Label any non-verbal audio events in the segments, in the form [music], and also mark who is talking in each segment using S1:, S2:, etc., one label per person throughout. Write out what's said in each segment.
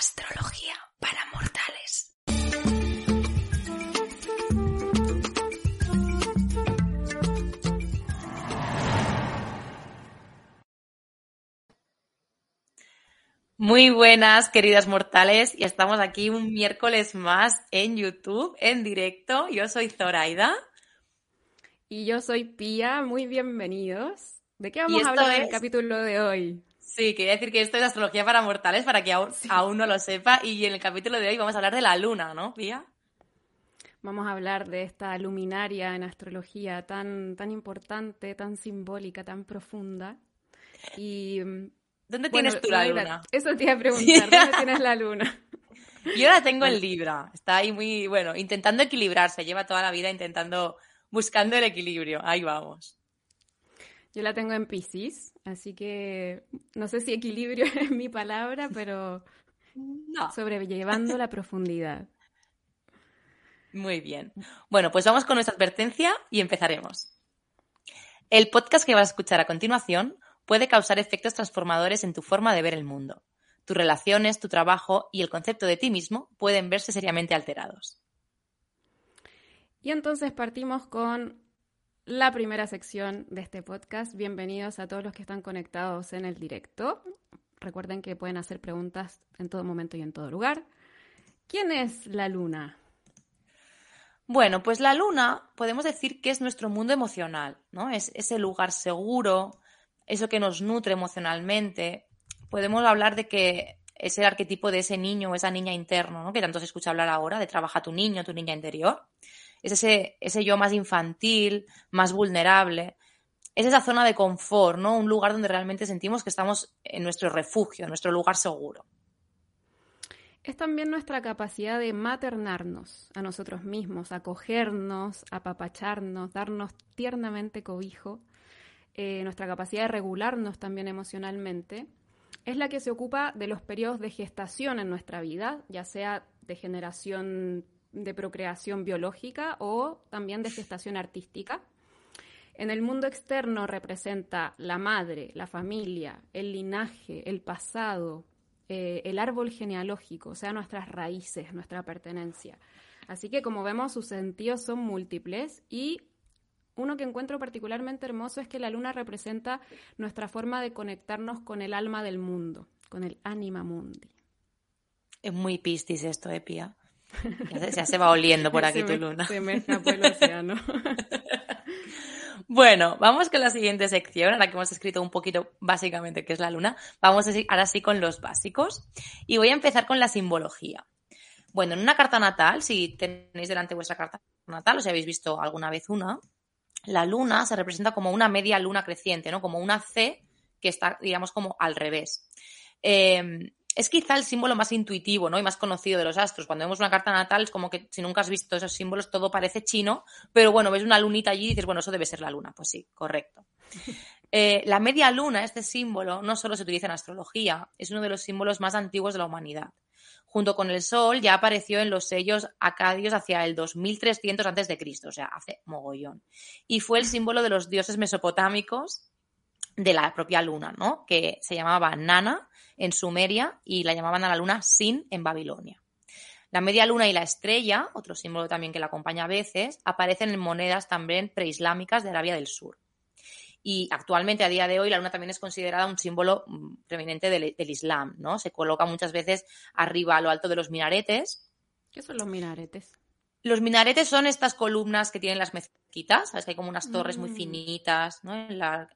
S1: Astrología para mortales. Muy buenas, queridas mortales, y estamos aquí un miércoles más en YouTube, en directo. Yo soy Zoraida.
S2: Y yo soy Pía, muy bienvenidos. ¿De qué vamos a hablar en el capítulo de hoy?
S1: Sí, quería decir que esto es astrología para mortales, para que aún, no lo sepa. Y en el capítulo de hoy vamos a hablar de la luna, ¿no, Pía?
S2: Vamos a hablar de esta luminaria en astrología tan, tan importante, tan simbólica, tan profunda. Y
S1: ¿Dónde tienes tú la luna? [laughs]
S2: Eso te iba a preguntar, ¿dónde tienes la luna? [laughs]
S1: Yo la tengo en Libra. Está ahí muy, bueno, intentando equilibrarse. Lleva toda la vida intentando, buscando el equilibrio. Ahí vamos.
S2: Yo la tengo en Pisces, así que no sé si equilibrio [laughs] es mi palabra, pero no. sobrellevando la profundidad.
S1: Muy bien. Bueno, pues vamos con nuestra advertencia y empezaremos. El podcast que vas a escuchar a continuación puede causar efectos transformadores en tu forma de ver el mundo. Tus relaciones, tu trabajo y el concepto de ti mismo pueden verse seriamente alterados.
S2: Y entonces partimos con la primera sección de este podcast. Bienvenidos a todos los que están conectados en el directo. Recuerden que pueden hacer preguntas en todo momento y en todo lugar. ¿Quién es la luna?
S1: Bueno, pues la luna podemos decir que es nuestro mundo emocional, ¿no? Es ese lugar seguro, eso que nos nutre emocionalmente. Podemos hablar de que es el arquetipo de ese niño o esa niña interno, ¿no? que tanto se escucha hablar ahora, de trabaja tu niño, tu niña interior. Es ese, ese yo más infantil, más vulnerable. Es esa zona de confort, ¿no? Un lugar donde realmente sentimos que estamos en nuestro refugio, en nuestro lugar seguro.
S2: Es también nuestra capacidad de maternarnos a nosotros mismos, acogernos, apapacharnos, darnos tiernamente cobijo eh, nuestra capacidad de regularnos también emocionalmente, es la que se ocupa de los periodos de gestación en nuestra vida, ya sea de generación de procreación biológica o también de gestación artística. En el mundo externo representa la madre, la familia, el linaje, el pasado, eh, el árbol genealógico, o sea, nuestras raíces, nuestra pertenencia. Así que como vemos, sus sentidos son múltiples y uno que encuentro particularmente hermoso es que la luna representa nuestra forma de conectarnos con el alma del mundo, con el anima mundi.
S1: Es muy pistis esto, ¿eh, Pía? Ya se, va oliendo por aquí tu luna.
S2: Se me escapó el océano. [laughs]
S1: Bueno, vamos con la siguiente sección, ahora que hemos escrito un poquito básicamente qué es la luna. Vamos a ahora sí con los básicos. Y voy a empezar con la simbología. Bueno, en una carta natal, si tenéis delante vuestra carta natal o si habéis visto alguna vez una, la luna se representa como una media luna creciente, ¿no? Como una C que está, digamos, como al revés. Em, es quizá el símbolo más intuitivo ¿no? y más conocido de los astros. Cuando vemos una carta natal es como que si nunca has visto esos símbolos todo parece chino, pero bueno, ves una lunita allí y dices, bueno, eso debe ser la luna. Pues sí, correcto. [laughs] Eh, la media luna, este símbolo, no solo se utiliza en astrología, es uno de los símbolos más antiguos de la humanidad junto con el Sol, ya apareció en los sellos acadios hacia el 2300 a.C., o sea, hace mogollón. Y fue el símbolo de los dioses mesopotámicos de la propia luna, ¿no? Que se llamaba Nana en Sumeria y la llamaban a la luna Sin en Babilonia. La media luna y la estrella, otro símbolo también que la acompaña a veces, aparecen en monedas también preislámicas de Arabia del Sur. Y actualmente, a día de hoy, la luna también es considerada un símbolo mm, preeminente del, Islam, ¿no? Se coloca muchas veces arriba a lo alto de los minaretes.
S2: ¿Qué son los minaretes?
S1: Los minaretes son estas columnas que tienen las mezquitas, ¿sabes? Que hay como unas torres muy mm. finitas, ¿no? En la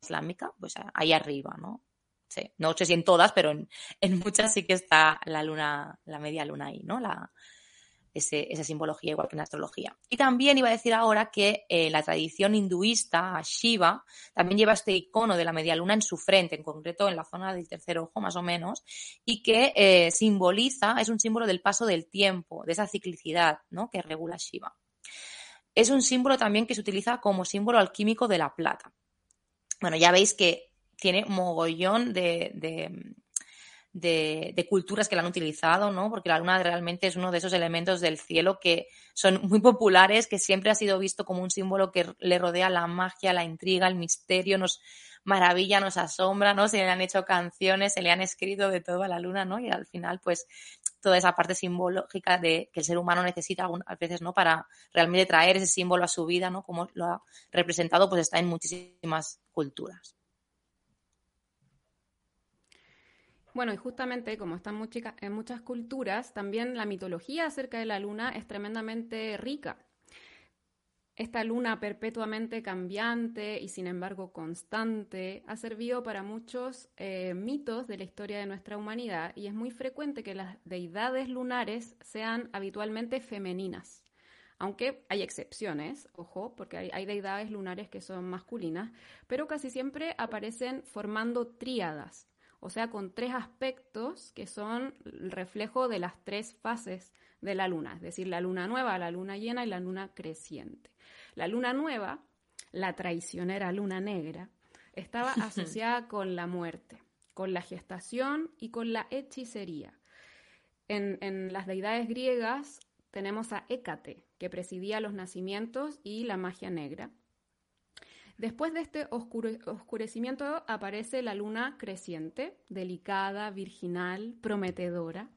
S1: islámica, pues ahí arriba, ¿no? Sí, no sé si en todas, pero en, en, muchas sí que está la luna, la media luna ahí, ¿no? La, esa simbología igual que en astrología. Y también iba a decir ahora que eh, la tradición hinduista, Shiva, también lleva este icono de la media luna en su frente, en concreto en la zona del tercer ojo más o menos, y que eh, simboliza, es un símbolo del paso del tiempo, de esa ciclicidad ¿no? que regula Shiva. Es un símbolo también que se utiliza como símbolo alquímico de la plata. Bueno, ya veis que tiene mogollón de de, culturas que la han utilizado, ¿no? Porque la luna realmente es uno de esos elementos del cielo que son muy populares, que siempre ha sido visto como un símbolo que le rodea la magia, la intriga, el misterio, nos maravilla, nos asombra, ¿no? Se le han hecho canciones, se le han escrito de todo a la luna, ¿no? Y al final, pues, toda esa parte simbológica de que el ser humano necesita algunas veces, ¿no? Para realmente traer ese símbolo a su vida, ¿no? Como lo ha representado, pues está en muchísimas culturas.
S2: Bueno, y justamente como están en muchas culturas, también la mitología acerca de la luna es tremendamente rica. Esta luna perpetuamente cambiante y sin embargo constante ha servido para muchos eh, mitos de la historia de nuestra humanidad y es muy frecuente que las deidades lunares sean habitualmente femeninas. Aunque hay excepciones, ojo, porque hay, hay deidades lunares que son masculinas, pero casi siempre aparecen formando tríadas, o sea, con tres aspectos que son el reflejo de las tres fases de la luna, es decir, la luna nueva, la luna llena y la luna creciente. La luna nueva, la traicionera luna negra, estaba [laughs] asociada con la muerte, con la gestación y con la hechicería. En, en las deidades griegas tenemos a Hécate, que presidía los nacimientos y la magia negra. Después de este oscurecimiento aparece la luna creciente, delicada, virginal, prometedora,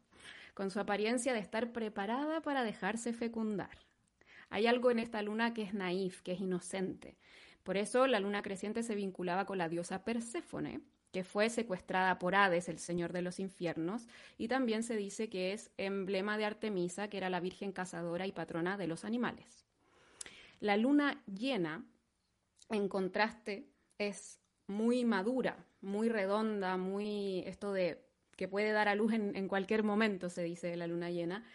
S2: con su apariencia de estar preparada para dejarse fecundar. Hay algo en esta luna que es naif, que es inocente. Por eso la luna creciente se vinculaba con la diosa Perséfone, que fue secuestrada por Hades, el señor de los infiernos, y también se dice que es emblema de Artemisa, que era la virgen cazadora y patrona de los animales. La luna llena en contraste, es muy madura, muy redonda, muy esto de que puede dar a luz en, cualquier momento, se dice de la luna llena,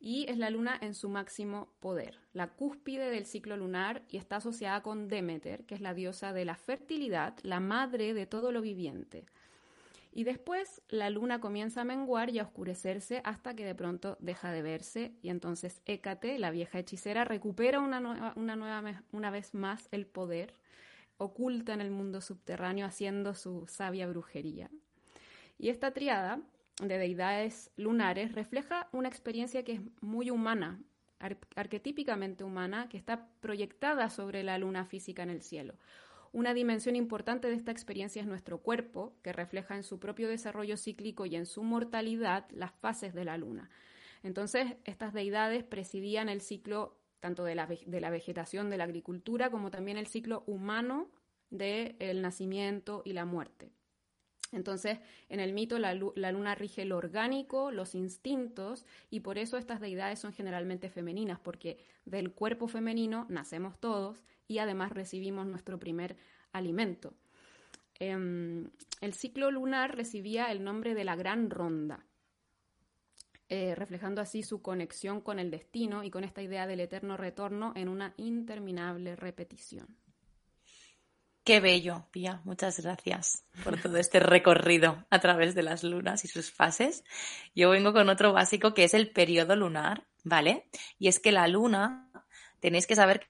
S2: y es la luna en su máximo poder, la cúspide del ciclo lunar y está asociada con Demeter, que es la diosa de la fertilidad, la madre de todo lo viviente. Y después la luna comienza a menguar y a oscurecerse hasta que de pronto deja de verse y entonces Hécate, la vieja hechicera, recupera una, una, nueva, una vez más el poder oculta en el mundo subterráneo haciendo su sabia brujería. Y esta triada de deidades lunares refleja una experiencia que es muy humana, arquetípicamente humana, que está proyectada sobre la luna física en el cielo. Una dimensión importante de esta experiencia es nuestro cuerpo, que refleja en su propio desarrollo cíclico y en su mortalidad las fases de la luna. Entonces, estas deidades presidían el ciclo tanto de la, vegetación, de la agricultura, como también el ciclo humano del nacimiento y la muerte. Entonces, en el mito la, luna rige lo orgánico, los instintos, y por eso estas deidades son generalmente femeninas, porque del cuerpo femenino nacemos todos y además recibimos nuestro primer alimento. Em, el ciclo lunar recibía el nombre de la Gran Ronda, eh, reflejando así su conexión con el destino y con esta idea del eterno retorno en una interminable repetición.
S1: Qué bello, Pía. Muchas gracias por todo [laughs] este recorrido a través de las lunas y sus fases. Yo vengo con otro básico que es el periodo lunar, ¿vale? Y es que la luna, tenéis que saber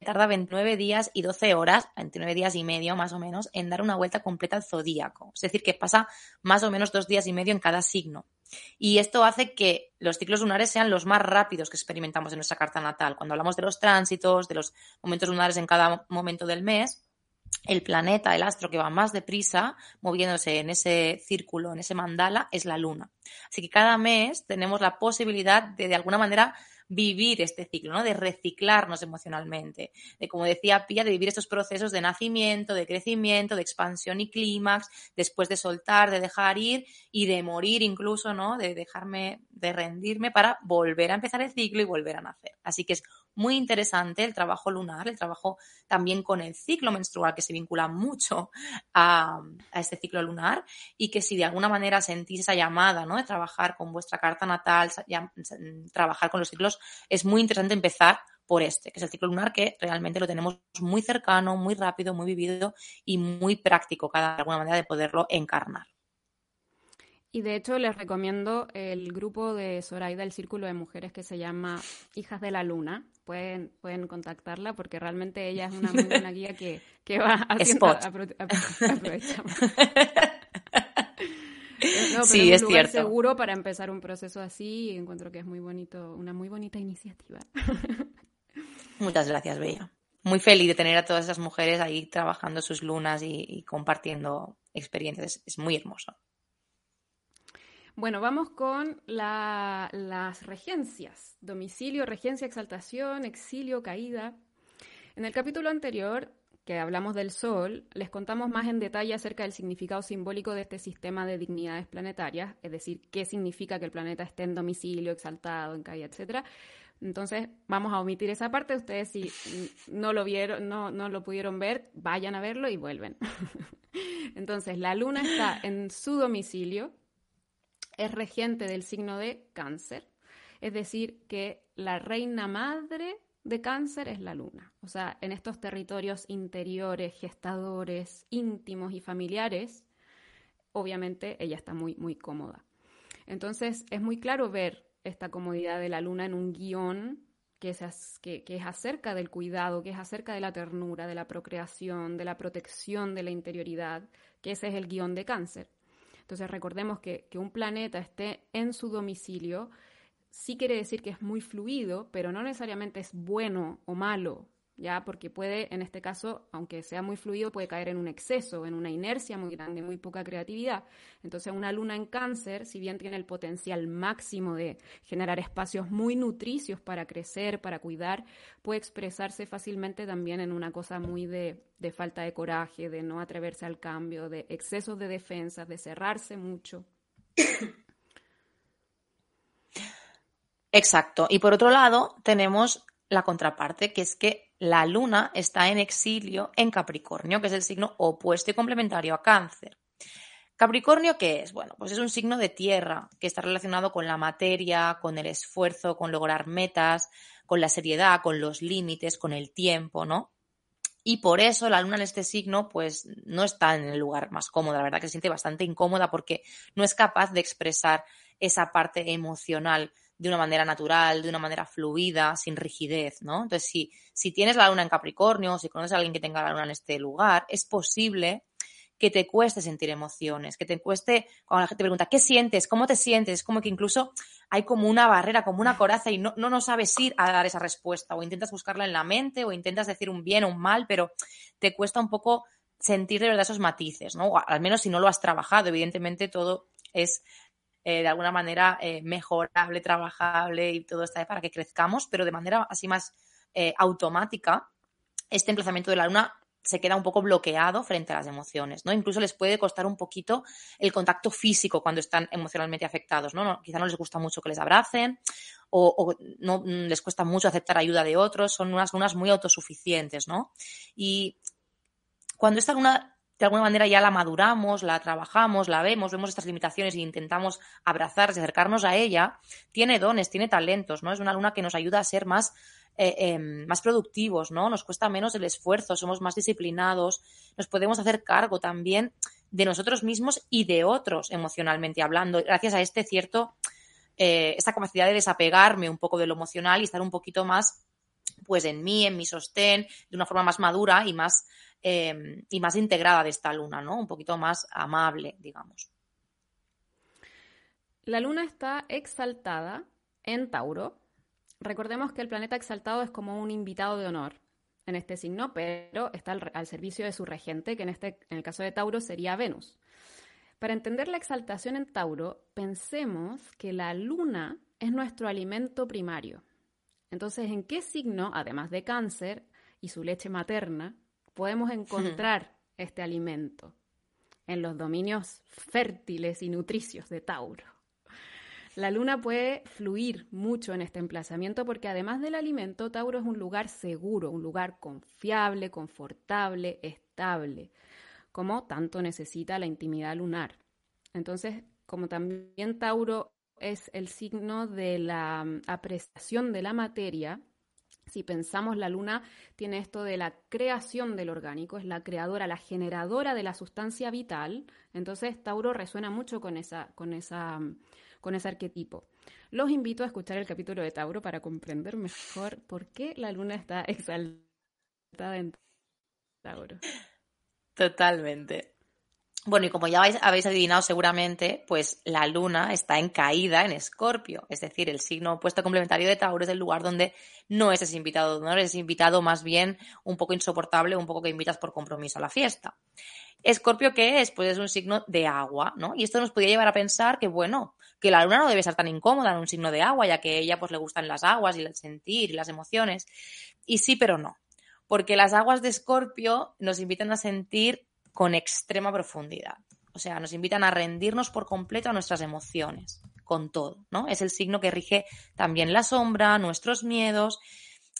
S1: que tarda 29 días y 12 horas, 29 días y medio más o menos, en dar una vuelta completa al zodíaco. Es decir, que pasa más o menos dos días y medio en cada signo. Y esto hace que los ciclos lunares sean los más rápidos que experimentamos en nuestra carta natal. Cuando hablamos de los tránsitos, de los momentos lunares en cada momento del mes, el planeta, el astro que va más deprisa, moviéndose en ese círculo, en ese mandala, es la luna. Así que cada mes tenemos la posibilidad de, de alguna manera, vivir este ciclo, ¿no? De reciclarnos emocionalmente, de, como decía Pía, de vivir estos procesos de nacimiento, de crecimiento, de expansión y clímax, después de soltar, de dejar ir y de morir incluso, ¿no? De dejarme, de rendirme para volver a empezar el ciclo y volver a nacer. Así que es muy interesante el trabajo lunar, el trabajo también con el ciclo menstrual, que se vincula mucho a, este ciclo lunar, y que si de alguna manera sentís esa llamada ¿no? de trabajar con vuestra carta natal, trabajar con los ciclos, es muy interesante empezar por este, que es el ciclo lunar, que realmente lo tenemos muy cercano, muy rápido, muy vivido y muy práctico, cada de alguna manera de poderlo encarnar.
S2: Y de hecho les recomiendo el grupo de Zoraida, el círculo de mujeres que se llama Hijas de la Luna. Pueden, pueden contactarla porque realmente ella es una muy buena guía que, que va [laughs] haciendo aprovechar. [laughs] sí, es, un lugar seguro para empezar un proceso así y encuentro que es muy bonito, una muy bonita iniciativa. [laughs]
S1: Muchas gracias, Bella. muy feliz de tener a todas esas mujeres ahí trabajando sus lunas y, compartiendo experiencias. Es, muy hermoso.
S2: Bueno, vamos con las regencias. Domicilio, regencia, exaltación, exilio, caída. En el capítulo anterior, que hablamos del Sol, les contamos más en detalle acerca del significado simbólico de este sistema de dignidades planetarias, es decir, qué significa que el planeta esté en domicilio, exaltado, en caída, etcétera. Entonces, vamos a omitir esa parte. Ustedes, si no lo vieron, no, no lo pudieron ver, vayan a verlo y vuelven. [laughs] Entonces, la luna está en su domicilio, es regente del signo de cáncer, es decir, que la reina madre de cáncer es la luna. O sea, en estos territorios interiores, gestadores, íntimos y familiares, obviamente ella está muy, muy cómoda. Entonces, es muy claro ver esta comodidad de la luna en un guion que es, que, es acerca del cuidado, que es acerca de la ternura, de la procreación, de la protección de la interioridad, que ese es el guion de cáncer. Entonces recordemos que, que un planeta esté en su domicilio sí quiere decir que es muy fluido, pero no necesariamente es bueno o malo, ¿ya? Porque puede, en este caso, aunque sea muy fluido, puede caer en un exceso, en una inercia muy grande, muy poca creatividad. Entonces, una luna en cáncer, si bien tiene el potencial máximo de generar espacios muy nutricios para crecer, para cuidar, puede expresarse fácilmente también en una cosa muy de, de falta de coraje, de no atreverse al cambio, de excesos de defensa, de cerrarse mucho.
S1: Exacto. Y por otro lado, tenemos la contraparte, que es que la luna está en exilio en Capricornio, que es el signo opuesto y complementario a Cáncer. Capricornio, ¿qué es? Bueno, pues es un signo de tierra que está relacionado con la materia, con el esfuerzo, con lograr metas, con la seriedad, con los límites, con el tiempo, ¿no? Y por eso la luna en este signo, pues no está en el lugar más cómodo, la verdad que se siente bastante incómoda porque no es capaz de expresar esa parte emocional de una manera natural, de una manera fluida, sin rigidez, ¿no? Entonces, si, si tienes la luna en Capricornio, si conoces a alguien que tenga la luna en este lugar, es posible que te cueste sentir emociones, que te cueste, cuando la gente te pregunta, ¿qué sientes? ¿Cómo te sientes? Es como que incluso hay como una barrera, como una coraza y no, no, no sabes ir a dar esa respuesta o intentas buscarla en la mente o intentas decir un bien o un mal, pero te cuesta un poco sentir de verdad esos matices, ¿no? al menos si no lo has trabajado, evidentemente todo es eh, de alguna manera eh, mejorable, trabajable y todo está para que crezcamos, pero de manera así más eh, automática, este emplazamiento de la luna se queda un poco bloqueado frente a las emociones, ¿no? Incluso les puede costar un poquito el contacto físico cuando están emocionalmente afectados, ¿no? quizá no les gusta mucho que les abracen o, o, no mm, les cuesta mucho aceptar ayuda de otros, son unas lunas muy autosuficientes, ¿no? Y cuando esta luna de alguna manera ya la maduramos, la trabajamos, la vemos, vemos estas limitaciones e intentamos abrazar, acercarnos a ella, tiene dones, tiene talentos, ¿no? Es una luna que nos ayuda a ser más, eh, em, más productivos, ¿no? Nos cuesta menos el esfuerzo, somos más disciplinados, nos podemos hacer cargo también de nosotros mismos y de otros emocionalmente hablando, gracias a este cierto, eh, esta capacidad de desapegarme un poco de lo emocional y estar un poquito más pues en mí, en mi sostén, de una forma más madura y más, em, y más integrada de esta luna, ¿no? Un poquito más amable, digamos.
S2: La luna está exaltada en Tauro. Recordemos que el planeta exaltado es como un invitado de honor en este signo, pero está al, servicio de su regente, que en, este, en el caso de Tauro sería Venus. Para entender la exaltación en Tauro, pensemos que la luna es nuestro alimento primario. Entonces, ¿en qué signo, además de cáncer y su leche materna, podemos encontrar [laughs] este alimento? En los dominios fértiles y nutricios de Tauro. La luna puede fluir mucho en este emplazamiento porque además del alimento, Tauro es un lugar seguro, un lugar confiable, confortable, estable, como tanto necesita la intimidad lunar. Entonces, como también Tauro es el signo de la mm, apreciación de la materia. Si pensamos, la luna tiene esto de la creación del orgánico, es la creadora, la generadora de la sustancia vital. Entonces, Tauro resuena mucho con, esa, con, esa, mm, con ese arquetipo. Los invito a escuchar el capítulo de Tauro para comprender mejor por qué la luna está [laughs] exaltada en Tauro.
S1: Totalmente. Bueno, y como ya habéis, adivinado seguramente, pues la luna está en caída en Escorpio, es decir, el signo opuesto complementario de Tauro es el lugar donde no es ese invitado de honor, es invitado más bien un poco insoportable, un poco que invitas por compromiso a la fiesta. Escorpio, ¿qué es? Pues es un signo de agua, ¿no? Y esto nos podría llevar a pensar que, bueno, que la luna no debe estar tan incómoda en un signo de agua, ya que a ella pues le gustan las aguas y el sentir y las emociones. Y sí, pero no. Porque las aguas de Escorpio nos invitan a sentir con extrema profundidad. O sea, nos invitan a rendirnos por completo a nuestras emociones, con todo, ¿no? Es el signo que rige también la sombra, nuestros miedos,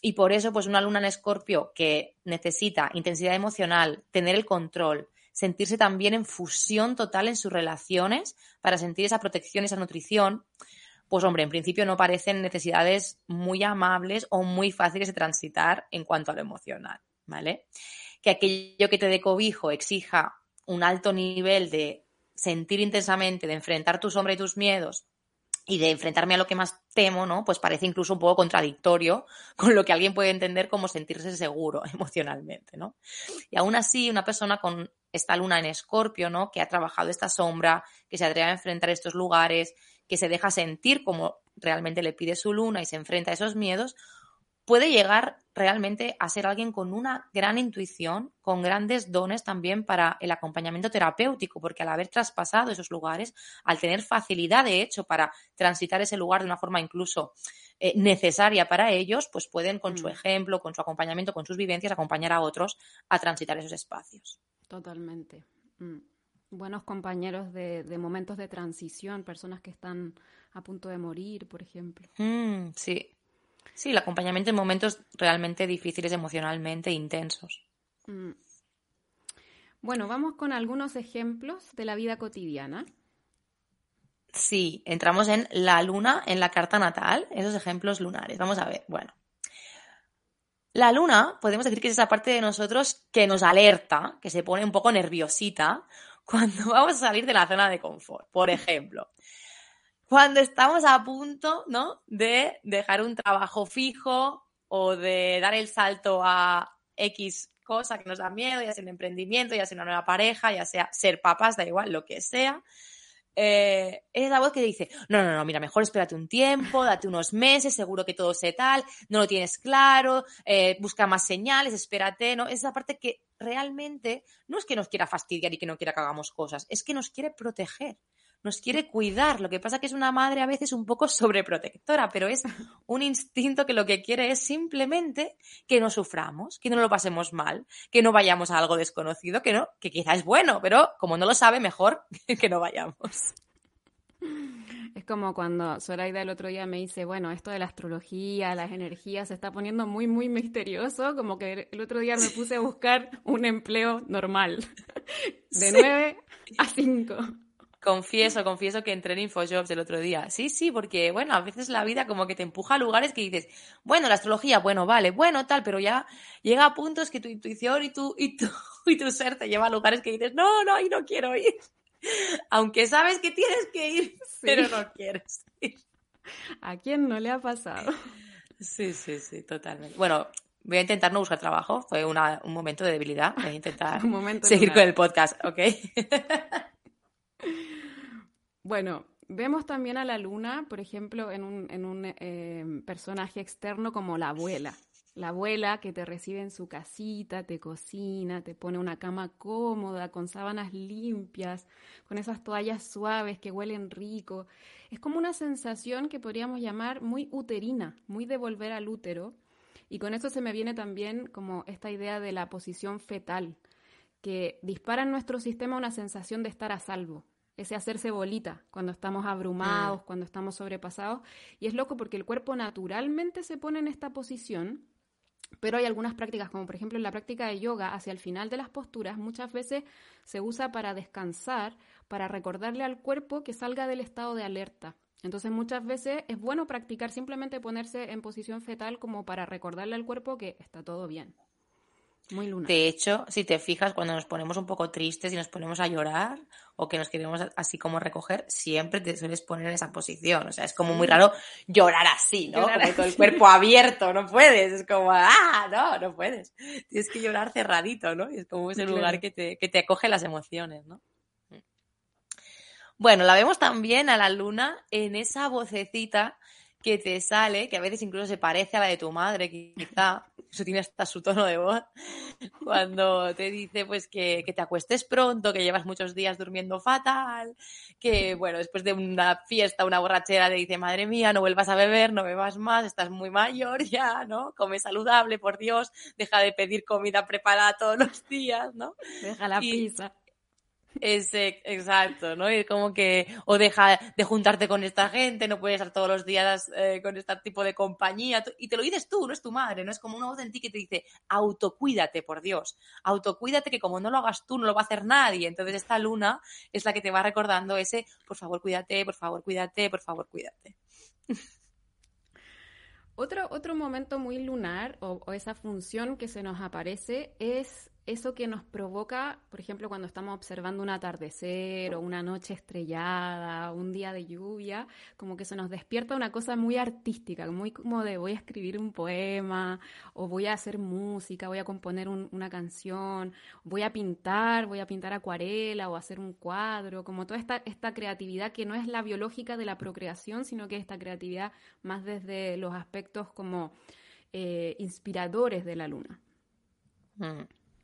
S1: y por eso, pues una luna en escorpio que necesita intensidad emocional, tener el control, sentirse también en fusión total en sus relaciones para sentir esa protección, esa nutrición, pues hombre, en principio no parecen necesidades muy amables o muy fáciles de transitar en cuanto a lo emocional, ¿vale? Que aquello que te dé cobijo exija un alto nivel de sentir intensamente, de enfrentar tu sombra y tus miedos y de enfrentarme a lo que más temo, ¿no? Pues parece incluso un poco contradictorio [laughs] con lo que alguien puede entender como sentirse seguro [laughs] emocionalmente, ¿no? Y aún así, una persona con esta luna en escorpio, ¿no? Que ha trabajado esta sombra, que se atreve a enfrentar estos lugares, que se deja sentir como realmente le pide su luna y se enfrenta a esos miedos, puede llegar realmente a ser alguien con una gran intuición, con grandes dones también para el acompañamiento terapéutico, porque al haber traspasado esos lugares, al tener facilidad de hecho para transitar ese lugar de una forma incluso eh, necesaria para ellos, pues pueden con su mm. ejemplo, con su acompañamiento, con sus vivencias, acompañar a otros a transitar esos espacios.
S2: Totalmente. Mm. Buenos compañeros de, momentos de transición, personas que están a punto de morir, por ejemplo.
S1: Mm, sí, Sí, el acompañamiento en momentos realmente difíciles emocionalmente intensos. Mm.
S2: Bueno, vamos con algunos ejemplos de la vida cotidiana.
S1: Sí, entramos en la luna en la carta natal, esos ejemplos lunares. Vamos a ver, bueno. La luna, podemos decir que es esa parte de nosotros que nos alerta, que se pone un poco nerviosita cuando [laughs] vamos a salir de la zona de confort. Por ejemplo, cuando estamos a punto, ¿no? De dejar un trabajo fijo o de dar el salto a X cosa que nos da miedo, ya sea un emprendimiento, ya sea una nueva pareja, ya sea ser papás, da igual, lo que sea. Eh, es la voz que dice, no, no, no, mira, mejor espérate un tiempo, date unos meses, seguro que todo se tal, no lo tienes claro, eh, busca más señales, espérate, ¿no? Es esa parte que realmente no es que nos quiera fastidiar y que no quiera que hagamos cosas, es que nos quiere proteger nos quiere cuidar. Lo que pasa es que es una madre a veces un poco [laughs] sobreprotectora, pero es un instinto que lo que quiere es simplemente que no suframos, que no lo pasemos mal, que no vayamos a algo desconocido, que no, que quizá es bueno, pero como no lo sabe, mejor [laughs] que no vayamos.
S2: Es como cuando Zoraida el otro día me dice, bueno, esto de la astrología, las energías, se está poniendo muy, muy misterioso, como que el otro día me puse a buscar un empleo normal, [laughs] de 9 a 5.
S1: Confieso, confieso que entré en Infojobs el otro día. Sí, sí, porque, bueno, a veces la vida como que te empuja a lugares que dices, bueno, la astrología, bueno, vale, bueno, tal, pero ya llega a puntos que tu intuición y tu, y tu, [laughs] y tu ser te lleva a lugares que dices, no, no, ahí no quiero ir. [laughs] Aunque sabes que tienes que ir, pero no quieres ir.
S2: ¿A quién no le ha pasado?
S1: Sí, sí, sí, totalmente. Bueno, voy a intentar no buscar trabajo. Fue un momento de debilidad. Voy a intentar [laughs] seguir con el podcast, ¿ok?
S2: Bueno, vemos también a la luna, por ejemplo, en un, em, personaje externo como la abuela. La abuela que te recibe en su casita, te cocina, te pone una cama cómoda, con sábanas limpias, con esas toallas suaves que huelen rico. Es como una sensación que podríamos llamar muy uterina, muy de volver al útero. Y con eso se me viene también como esta idea de la posición fetal, que dispara en nuestro sistema una sensación de estar a salvo, ese hacerse bolita cuando estamos abrumados, cuando estamos sobrepasados. Y es loco porque el cuerpo naturalmente se pone en esta posición, pero hay algunas prácticas, como por ejemplo en la práctica de yoga, hacia el final de las posturas, muchas veces se usa para descansar, para recordarle al cuerpo que salga del estado de alerta. Entonces muchas veces es bueno practicar simplemente ponerse en posición fetal como para recordarle al cuerpo que está todo bien. Muy luna.
S1: De hecho, si te fijas, cuando nos ponemos un poco tristes y nos ponemos a llorar o que nos queremos así como recoger, siempre te sueles poner en esa posición. O sea, es como muy raro llorar así, ¿no? como todo el cuerpo abierto, no puedes. Es como, ah, no, no puedes. Tienes que llorar cerradito, ¿no? Y es como ese lugar que te, que te acoge las emociones, ¿no? Bueno, la vemos también a la luna en esa vocecita que te sale, que a veces incluso se parece a la de tu madre, quizá, eso tiene hasta su tono de voz, cuando te dice pues que, que, te acuestes pronto, que llevas muchos días durmiendo fatal, que bueno, después de una fiesta, una borrachera, te dice, madre mía, no vuelvas a beber, no bebas más, estás muy mayor [laughs] ya, ¿no? Come saludable, por Dios, deja de pedir comida preparada todos los días, ¿no?
S2: Deja la pizza.
S1: Ese, exacto, ¿no? Y como que, o deja de juntarte con esta gente, no puedes estar todos los días eh, con este tipo de compañía. Y te lo dices tú, no es tu madre, no es como una voz en ti que te dice, autocuídate, por Dios, autocuídate que como no lo hagas tú, no lo va a hacer nadie. Entonces esta luna es la que te va recordando ese, por favor, cuídate, por favor, cuídate, por favor, cuídate.
S2: Otro, otro momento muy lunar o, o esa función que se nos aparece es eso que nos provoca, por ejemplo, cuando estamos observando un atardecer o una noche estrellada, un día de lluvia, como que se nos despierta una cosa muy artística, muy como de voy a escribir un poema o voy a hacer música, voy a componer una canción, voy a pintar, voy a pintar acuarela o hacer un cuadro, como toda esta, creatividad que no es la biológica de la procreación, sino que esta creatividad más desde los aspectos como eh, inspiradores de la luna.
S1: Mm.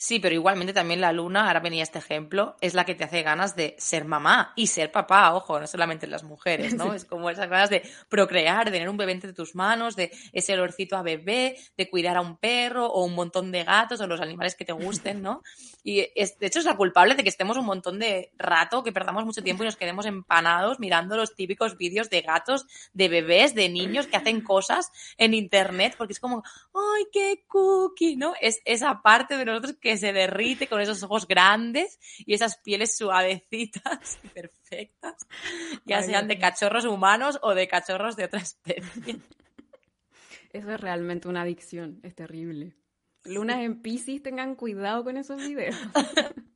S1: Sí, pero igualmente también la luna, ahora venía este ejemplo, es la que te hace ganas de ser mamá y ser papá, ojo, no solamente las mujeres, ¿no? Es como esas ganas de procrear, de tener un bebé entre tus manos, de ese olorcito a bebé, de cuidar a un perro o un montón de gatos o los animales que te gusten, ¿no? Y es, de hecho es la culpable de que estemos un montón de rato, que perdamos mucho tiempo y nos quedemos empanados mirando los típicos vídeos de gatos, de bebés, de niños que hacen cosas en internet, porque es como, ¡ay, qué cookie! ¿No? Es esa parte de nosotros que se derrite con esos ojos grandes y esas pieles suavecitas y perfectas, ya sean de cachorros humanos o de cachorros de otra especie.
S2: Eso es realmente una adicción, es terrible. Lunas en Pisces, tengan cuidado con esos videos. [laughs]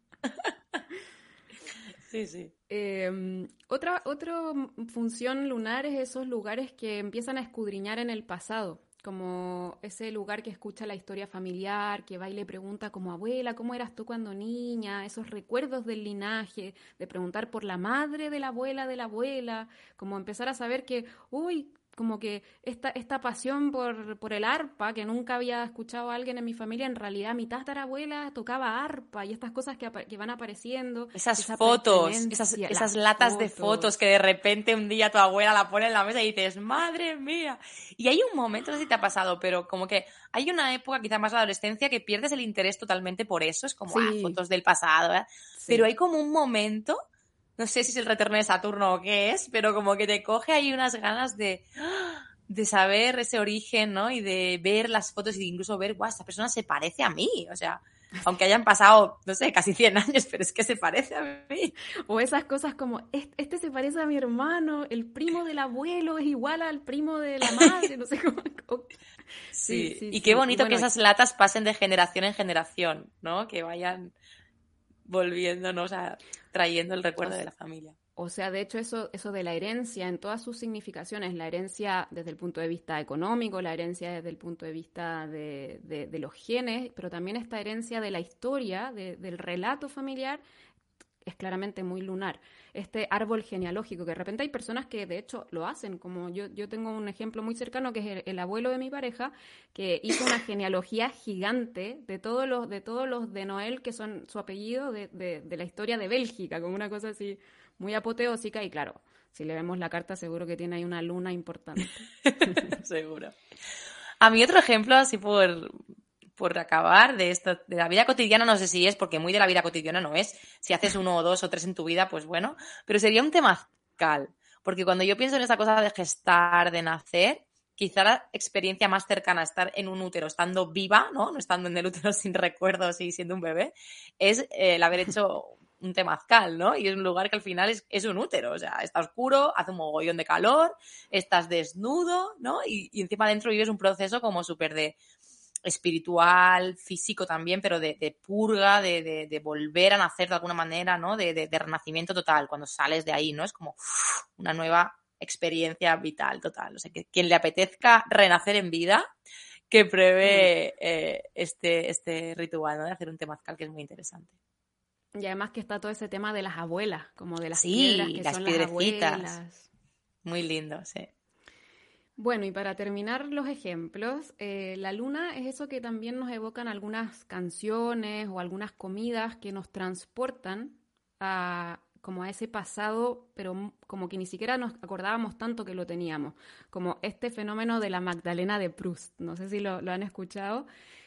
S1: Sí, sí.
S2: Em, otra, otra función lunar es esos lugares que empiezan a escudriñar en el pasado como ese lugar que escucha la historia familiar, que va y le pregunta como abuela, ¿cómo eras tú cuando niña? Esos recuerdos del linaje, de preguntar por la madre de la abuela de la abuela, como empezar a saber que, uy, como que esta, esta pasión por, por, el arpa, que nunca había escuchado a alguien en mi familia, en realidad mi tatarabuela tocaba arpa y estas cosas que, que van apareciendo.
S1: Esas fotos, esas, esas latas de fotos que de repente un día tu abuela la pone en la mesa y dices, madre mía. Y hay un momento, no sé si te ha pasado, pero como que hay una época, quizá más la adolescencia, que pierdes el interés totalmente por eso, es como ah, fotos del pasado, ¿eh? pero hay como un momento no sé si es el retorno de Saturno o qué es, pero como que te coge ahí unas ganas de, [gasps] de saber ese origen, ¿no? Y de ver las fotos y incluso ver, guau, esta persona se parece a mí, o sea, aunque hayan pasado, no sé, casi 100 años, pero es que se parece a mí.
S2: O esas cosas como, este se parece a mi hermano, el primo del abuelo es igual al primo de la madre, no sé cómo. [laughs]
S1: Sí, sí, y qué bonito que esas latas pasen de generación en generación, ¿no? Que vayan volviéndonos a trayendo el recuerdo de la familia.
S2: O sea, de hecho, eso, eso de la herencia en todas sus significaciones, la herencia desde el punto de vista económico, la herencia desde el punto de vista de, de, los genes, pero también esta herencia de la historia, del relato familiar, es claramente muy lunar. Este árbol genealógico, que de repente hay personas que de hecho lo hacen, como yo, yo tengo un ejemplo muy cercano que es el, abuelo de mi pareja, que hizo una genealogía gigante de todos los de todos los de Noel, que son su apellido de, de, la historia de Bélgica, como una cosa así muy apoteósica, y claro, si le vemos la carta seguro que tiene ahí una luna importante. [laughs]
S1: seguro. A mí otro ejemplo, así por, por acabar de esto, de la vida cotidiana, no sé si es, porque muy de la vida cotidiana no es. Si haces uno o dos o tres en tu vida, pues bueno, pero sería un tema cal. Porque cuando yo pienso en esa cosa de gestar, de nacer, quizá la experiencia más cercana a estar en un útero, estando viva, ¿no? No estando en el útero [laughs] sin recuerdos y siendo un bebé, es el haber hecho un temazcal, ¿no? Y es un lugar que al final es, es, un útero, o sea, está oscuro, hace un mogollón de calor, estás desnudo, ¿no? Y, y encima dentro vives un proceso como súper de espiritual, físico también, pero de, purga, de, volver a nacer de alguna manera, ¿no? De, renacimiento total, cuando sales de ahí, ¿no? Es como una nueva experiencia vital total. O sea, que quien le apetezca renacer en vida, que prevé mm. eh, este, este ritual, ¿no? De hacer un temazcal que es muy interesante.
S2: Y además que está todo ese tema de las abuelas, como de las
S1: sí,
S2: piedras que
S1: las
S2: son las abuelas.
S1: Muy lindo, sí.
S2: Bueno, y para terminar los ejemplos, eh, la luna es eso que también nos evocan algunas canciones o algunas comidas que nos transportan a como a ese pasado, pero como que ni siquiera nos acordábamos tanto que lo teníamos, como este fenómeno de la Magdalena de Proust, no sé si lo, han escuchado,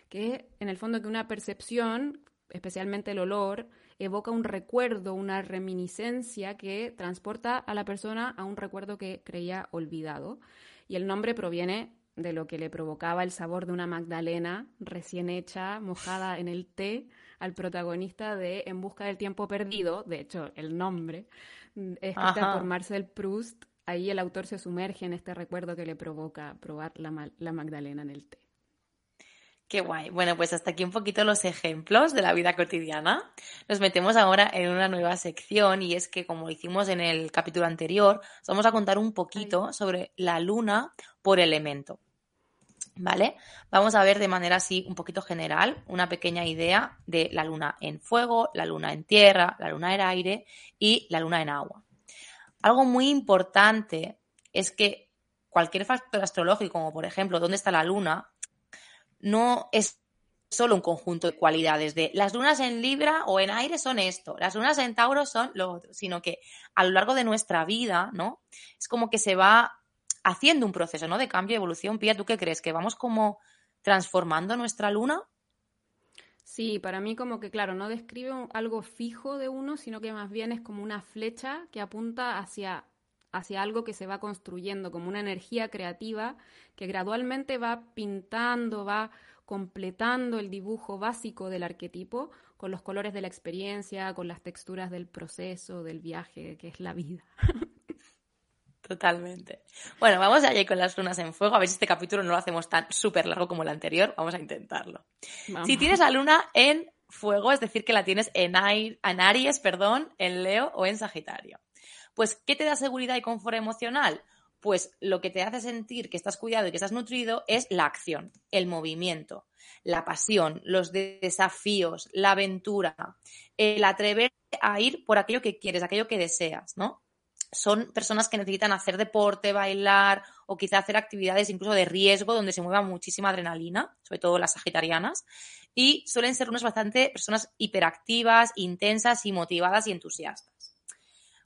S2: que en el fondo que una percepción, especialmente el olor, evoca un recuerdo, una reminiscencia que transporta a la persona a un recuerdo que creía olvidado. Y el nombre proviene de lo que le provocaba el sabor de una magdalena recién hecha, mojada en el té, al protagonista de En busca del tiempo perdido, de hecho el nombre, mm, escrita por Marcel Proust. Ahí el autor se sumerge en este recuerdo que le provoca probar la, la magdalena en el té.
S1: Qué guay. Bueno, pues hasta aquí un poquito los ejemplos de la vida cotidiana. Nos metemos ahora en una nueva sección y es que, como hicimos en el capítulo anterior, vamos a contar un poquito sobre la luna por elemento. ¿Vale? Vamos a ver de manera así un poquito general una pequeña idea de la luna en fuego, la luna en tierra, la luna en aire y la luna en agua. Algo muy importante es que cualquier factor astrológico, como por ejemplo dónde está la luna, no es solo un conjunto de cualidades de las lunas en Libra o en aire son esto, las lunas en Tauro son lo otro, sino que a lo largo de nuestra vida, ¿no? Es como que se va haciendo un proceso, ¿no? De cambio evolución. Pía, ¿tú qué crees? ¿Que vamos como transformando nuestra luna?
S2: Sí, para mí como que, claro, no describe algo fijo de uno, sino que más bien es como una flecha que apunta hacia hacia algo que se va construyendo, como una energía creativa que gradualmente va pintando, va completando el dibujo básico del arquetipo con los colores de la experiencia, con las texturas del proceso, del viaje, que es la vida.
S1: Totalmente. Bueno, vamos allá con las lunas en fuego. A ver si este capítulo no lo hacemos tan súper largo como el anterior. Vamos a intentarlo. Si tienes la luna en fuego, es decir, que la tienes en, en Aries, perdón, en Leo o en Sagitario. Pues, ¿qué te da seguridad y confort emocional? Pues lo que te hace sentir que estás cuidado y que estás nutrido es la acción, el movimiento, la pasión, los desafíos, la aventura, el atrever a ir por aquello que quieres, aquello que deseas, ¿no? Son personas que necesitan hacer deporte, bailar o quizá hacer actividades incluso de riesgo donde se mueva muchísima adrenalina, sobre todo las sagitarianas, y suelen ser unas bastante personas hiperactivas, intensas y motivadas y entusiastas.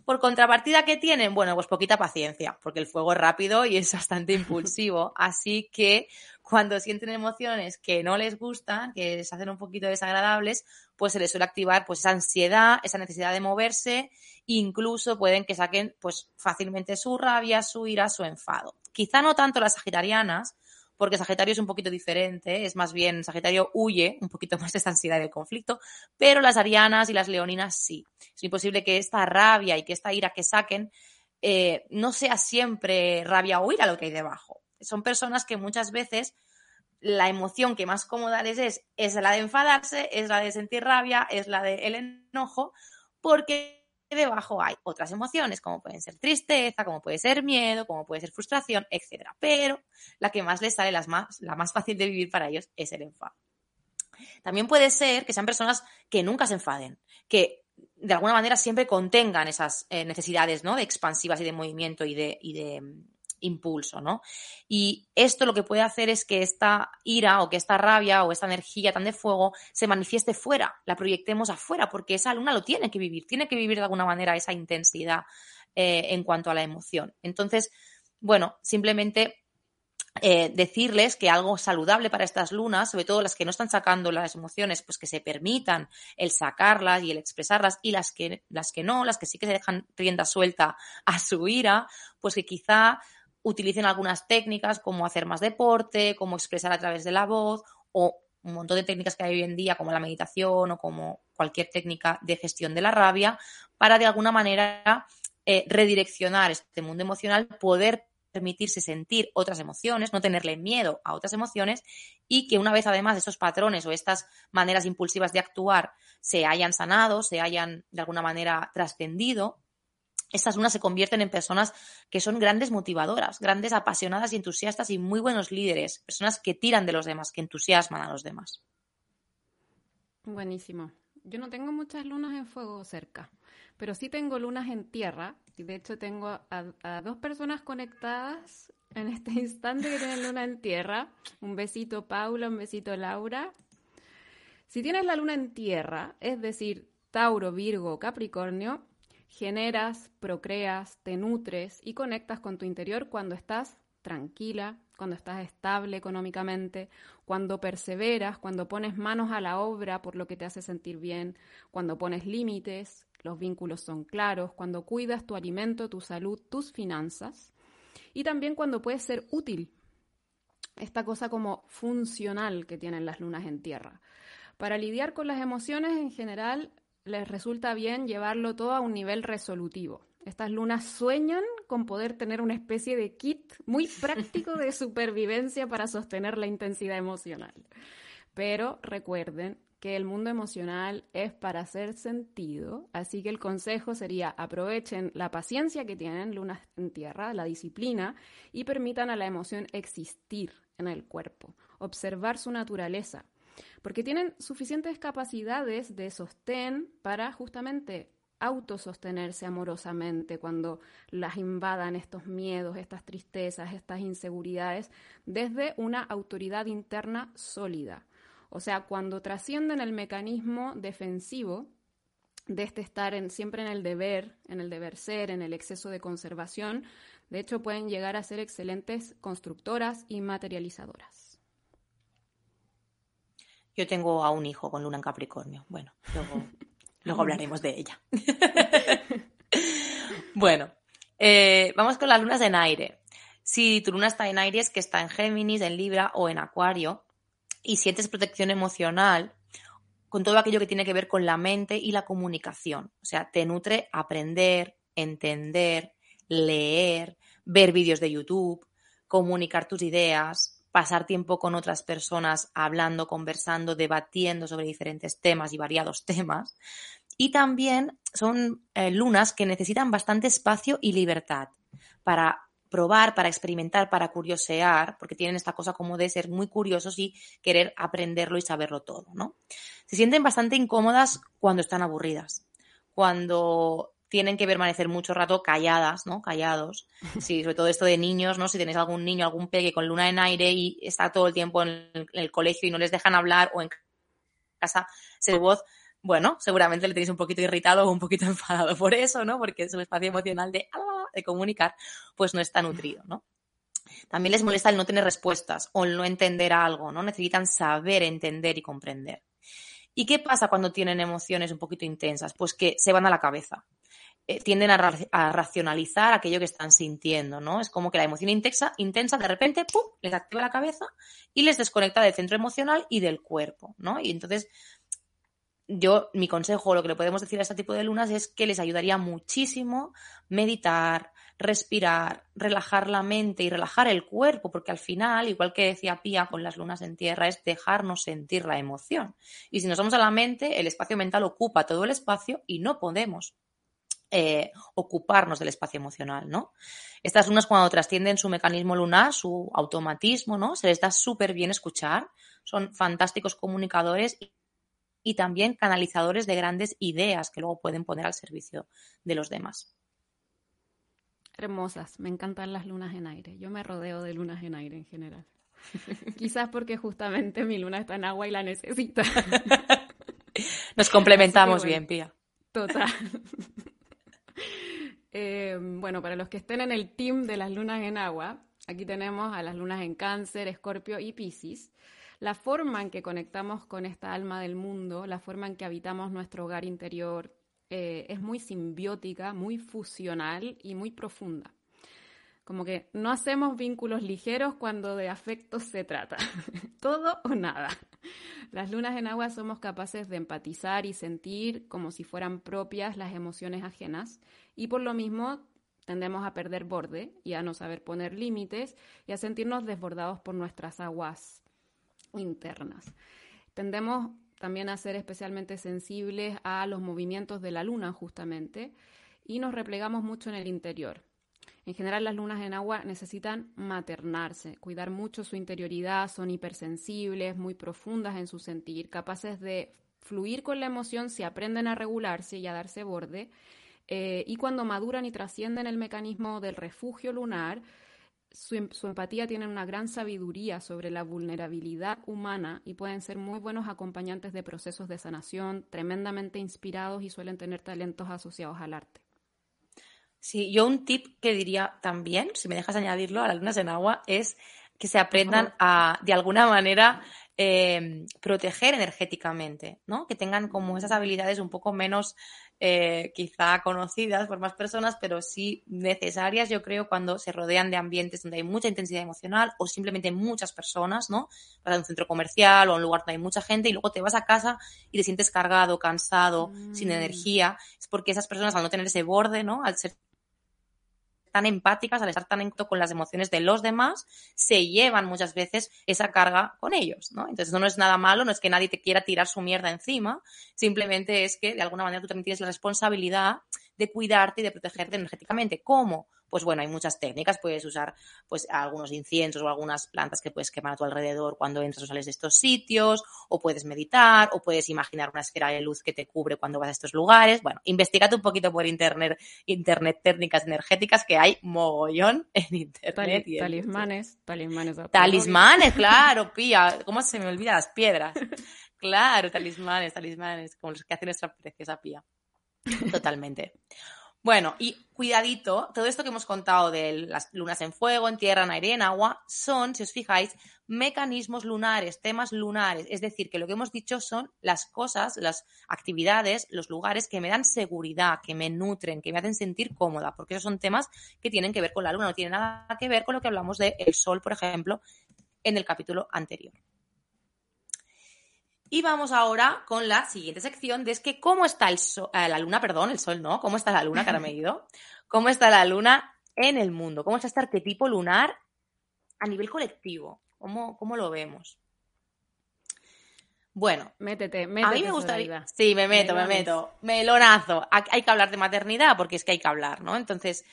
S1: Por contrapartida, ¿qué tienen? Bueno, pues poquita paciencia, porque el fuego es rápido y es bastante [laughs] impulsivo. Así que cuando sienten emociones que no les gustan, que les hacen un poquito desagradables, pues se les suele activar pues esa ansiedad, esa necesidad de moverse, incluso pueden que saquen pues fácilmente su rabia, su ira, su enfado. Quizá no tanto las sagitarianas, porque Sagitario es un poquito diferente, es más bien Sagitario huye un poquito [laughs] más de esta ansiedad del conflicto, pero las arianas y las leoninas sí. Es imposible que esta rabia y que esta ira que saquen eh, no sea siempre rabia o ira lo que hay debajo. Son personas que muchas veces la emoción que más cómoda les es es la de enfadarse, es la de sentir rabia, es la del enojo, porque debajo hay otras emociones, como pueden ser tristeza, como puede ser miedo, como puede ser frustración, etc. Pero la que más les sale, las más, la más fácil de vivir para ellos, es el enfado. También puede ser que sean personas que nunca se enfaden, que de alguna manera siempre contengan esas eh, necesidades ¿no? de expansivas y de movimiento y de, y de impulso, ¿no? Y esto lo que puede hacer es que esta ira o que esta rabia o esta energía tan de fuego se manifieste fuera, la proyectemos afuera, porque esa luna lo tiene que vivir, tiene que vivir de alguna manera esa intensidad eh, en cuanto a la emoción. Entonces, bueno, simplemente eh, decirles que algo saludable para estas lunas, sobre todo las que no están sacando las emociones, pues que se permitan el sacarlas y el expresarlas, y las que, las que no, las que sí que se dejan rienda suelta a su ira, pues que quizá utilicen algunas técnicas como hacer más deporte, como expresar a través de la voz o un montón de técnicas que hay hoy en día como la meditación o como cualquier técnica de gestión de la rabia para de alguna manera eh, redireccionar este mundo emocional, poder permitirse sentir otras emociones, no tenerle miedo a otras emociones y que una vez además esos patrones o estas maneras impulsivas de actuar se hayan sanado, se hayan de alguna manera trascendido, estas lunas se convierten en personas que son grandes motivadoras, grandes apasionadas y entusiastas y muy buenos líderes, personas que tiran de los demás, que entusiasman a los demás.
S2: Buenísimo. yo no tengo muchas lunas en fuego cerca, pero sí tengo lunas en tierra. Y de hecho tengo a, dos personas conectadas en este instante que tienen luna en tierra. Un besito Paula, un besito Laura. Si tienes la luna en tierra, es decir, Tauro, Virgo, Capricornio, generas, procreas, te nutres y conectas con tu interior cuando estás tranquila, cuando estás estable económicamente, cuando perseveras, cuando pones manos a la obra por lo que te hace sentir bien, cuando pones límites, los vínculos son claros, cuando cuidas tu alimento, tu salud, tus finanzas y también cuando puedes ser útil. Esta cosa como funcional que tienen las lunas en tierra. Para lidiar con las emociones en general les resulta bien llevarlo todo a un nivel resolutivo. Estas lunas sueñan con poder tener una especie de kit muy [laughs] práctico de supervivencia para sostener la intensidad emocional. Pero recuerden que el mundo emocional es para hacer sentido, así que el consejo sería aprovechen la paciencia que tienen lunas en tierra, la disciplina, y permitan a la emoción existir en el cuerpo, observar su naturaleza, porque tienen suficientes capacidades de sostén para justamente autosostenerse amorosamente cuando las invadan estos miedos, estas tristezas, estas inseguridades, desde una autoridad interna sólida. O sea, cuando trascienden el mecanismo defensivo de este estar siempre en el deber, en el deber ser, en el exceso de conservación, de hecho pueden llegar a ser excelentes constructoras y materializadoras.
S1: Yo tengo a un hijo con luna en Capricornio. Bueno, luego, [laughs] luego hablaremos de ella. [laughs] bueno, eh, vamos con las lunas en aire. Si tu luna está en aire es que está en Géminis, en Libra o en Acuario y sientes protección emocional con todo aquello que tiene que ver con la mente y la comunicación. O sea, te nutre aprender, entender, leer, ver vídeos de YouTube, comunicar tus ideas, pasar tiempo con otras personas hablando, conversando, debatiendo sobre diferentes temas y variados [laughs] temas. Y también son eh, lunas que necesitan bastante espacio y libertad para probar, para experimentar, para curiosear, porque tienen esta cosa como de ser muy curiosos y querer aprenderlo y saberlo todo, ¿no? Se sienten bastante incómodas cuando están aburridas, cuando tienen que permanecer mucho rato calladas, ¿no? Callados. [laughs] Sí, sobre todo esto de niños, ¿no? Si tenéis algún niño, algún peque con luna en aire y está todo el tiempo en el, colegio y no les dejan hablar o en casa se voz, bueno, seguramente le tenéis un poquito irritado o un poquito [laughs] enfadado por eso, ¿no? Porque su espacio emocional de, ah, de comunicar, pues no está nutrido, ¿no? También les molesta el no tener respuestas o el no entender algo, ¿no? Necesitan saber, entender y comprender. ¿Y qué pasa cuando tienen emociones un poquito intensas? Pues que se van a la cabeza. Eh, tienden a, racionalizar aquello que están sintiendo, ¿no? Es como que la emoción intensa, intensa de repente, les activa la cabeza y les desconecta del centro emocional y del cuerpo, ¿no? Y entonces, yo, mi consejo, lo que le podemos decir a este tipo de lunas es que les ayudaría muchísimo meditar, respirar, relajar la mente y relajar el cuerpo, porque al final, igual que decía Pía con las lunas en tierra, es dejarnos sentir la emoción. Y si nos vamos a la mente, el espacio mental ocupa todo el espacio y no podemos eh, ocuparnos del espacio emocional, ¿no? Estas lunas cuando trascienden su mecanismo lunar, su automatismo, ¿no? Se les da súper bien escuchar, son fantásticos comunicadores y, también canalizadores de grandes ideas que luego pueden poner al servicio de los demás.
S2: Hermosas, me encantan las lunas en aire. Yo me rodeo de lunas en aire en general. [laughs] Quizás porque justamente mi luna está en agua y la necesita. [laughs]
S1: Nos complementamos bien, Pía.
S2: Total. [laughs] Eh, bueno, para los que estén en el team de las lunas en agua, aquí tenemos a las lunas en cáncer, escorpio y piscis. La forma en que conectamos con esta alma del mundo, la forma en que habitamos nuestro hogar interior, eh, es muy simbiótica, muy fusional y muy profunda. Como que no hacemos vínculos ligeros cuando de afectos se trata. [laughs] Todo o nada. Las lunas en agua somos capaces de empatizar y sentir como si fueran propias las emociones ajenas y por lo mismo tendemos a perder borde y a no saber poner límites y a sentirnos desbordados por nuestras aguas internas. Tendemos también a ser especialmente sensibles a los movimientos de la luna justamente y nos replegamos mucho en el interior. En general, las lunas en agua necesitan maternarse, cuidar mucho su interioridad, son hipersensibles, muy profundas en su sentir, capaces de fluir con la emoción si aprenden a regularse y a darse borde. Eh, y cuando maduran y trascienden el mecanismo del refugio lunar, su, em, su, empatía tiene una gran sabiduría sobre la vulnerabilidad humana y pueden ser muy buenos acompañantes de procesos de sanación, tremendamente inspirados y suelen tener talentos asociados al arte.
S1: Sí, yo un tip que diría también, si me dejas añadirlo a las lunas en agua, es que se aprendan a, de alguna manera, eh, proteger energéticamente, ¿no? Que tengan como esas habilidades un poco menos eh, quizá conocidas por más personas, pero sí necesarias, yo creo, cuando se rodean de ambientes donde hay mucha intensidad emocional o simplemente muchas personas, ¿no? Para un centro comercial o un lugar donde hay mucha gente y luego te vas a casa y te sientes cargado, cansado, sin mm. energía, es porque esas personas al no tener ese borde, ¿no? Al ser tan empáticas, al estar tan en con las emociones de los demás, se llevan muchas veces esa carga con ellos, ¿no? Entonces, no es nada malo, no es que nadie te quiera tirar su mierda encima, simplemente es que de alguna manera tú también tienes la responsabilidad de cuidarte y de protegerte energéticamente. ¿Cómo? Pues bueno, hay muchas técnicas, puedes usar pues algunos inciensos o algunas plantas que puedes quemar a tu alrededor cuando entras o sales de estos sitios, o puedes meditar, o puedes imaginar una esfera de luz que te cubre cuando vas a estos lugares. Bueno, investigate un poquito por internet, internet técnicas energéticas que hay mogollón en internet.
S2: talismanes, talismanes.
S1: Talismanes, claro, [laughs] pía. ¿Cómo se me olvida las piedras? [laughs] Claro, talismanes, talismanes, como los que hace nuestra preciosa pía. Totalmente. Bueno, y cuidadito, todo esto que hemos contado de las lunas en fuego, en tierra, en aire en agua, son, si os fijáis, mecanismos lunares, temas lunares. Es decir, que lo que hemos dicho son las cosas, las actividades, los lugares que me dan seguridad, que me nutren, que me hacen sentir cómoda, porque esos son temas que tienen que ver con la luna, no tienen nada que ver con lo que hablamos del sol, por ejemplo, en el capítulo anterior. Y vamos ahora con la siguiente sección de es que cómo está el sol, eh, la luna, perdón, el sol no, cómo está la luna, que ahora me he ido, [laughs] cómo está la luna en el mundo, cómo está este arquetipo lunar a nivel colectivo, cómo, cómo lo vemos. Bueno,
S2: métete, métete.
S1: A mí me gustaría. Sí, me meto, me meto. Melonazo. Hay que hablar de maternidad porque es que hay que hablar, ¿no? Entonces,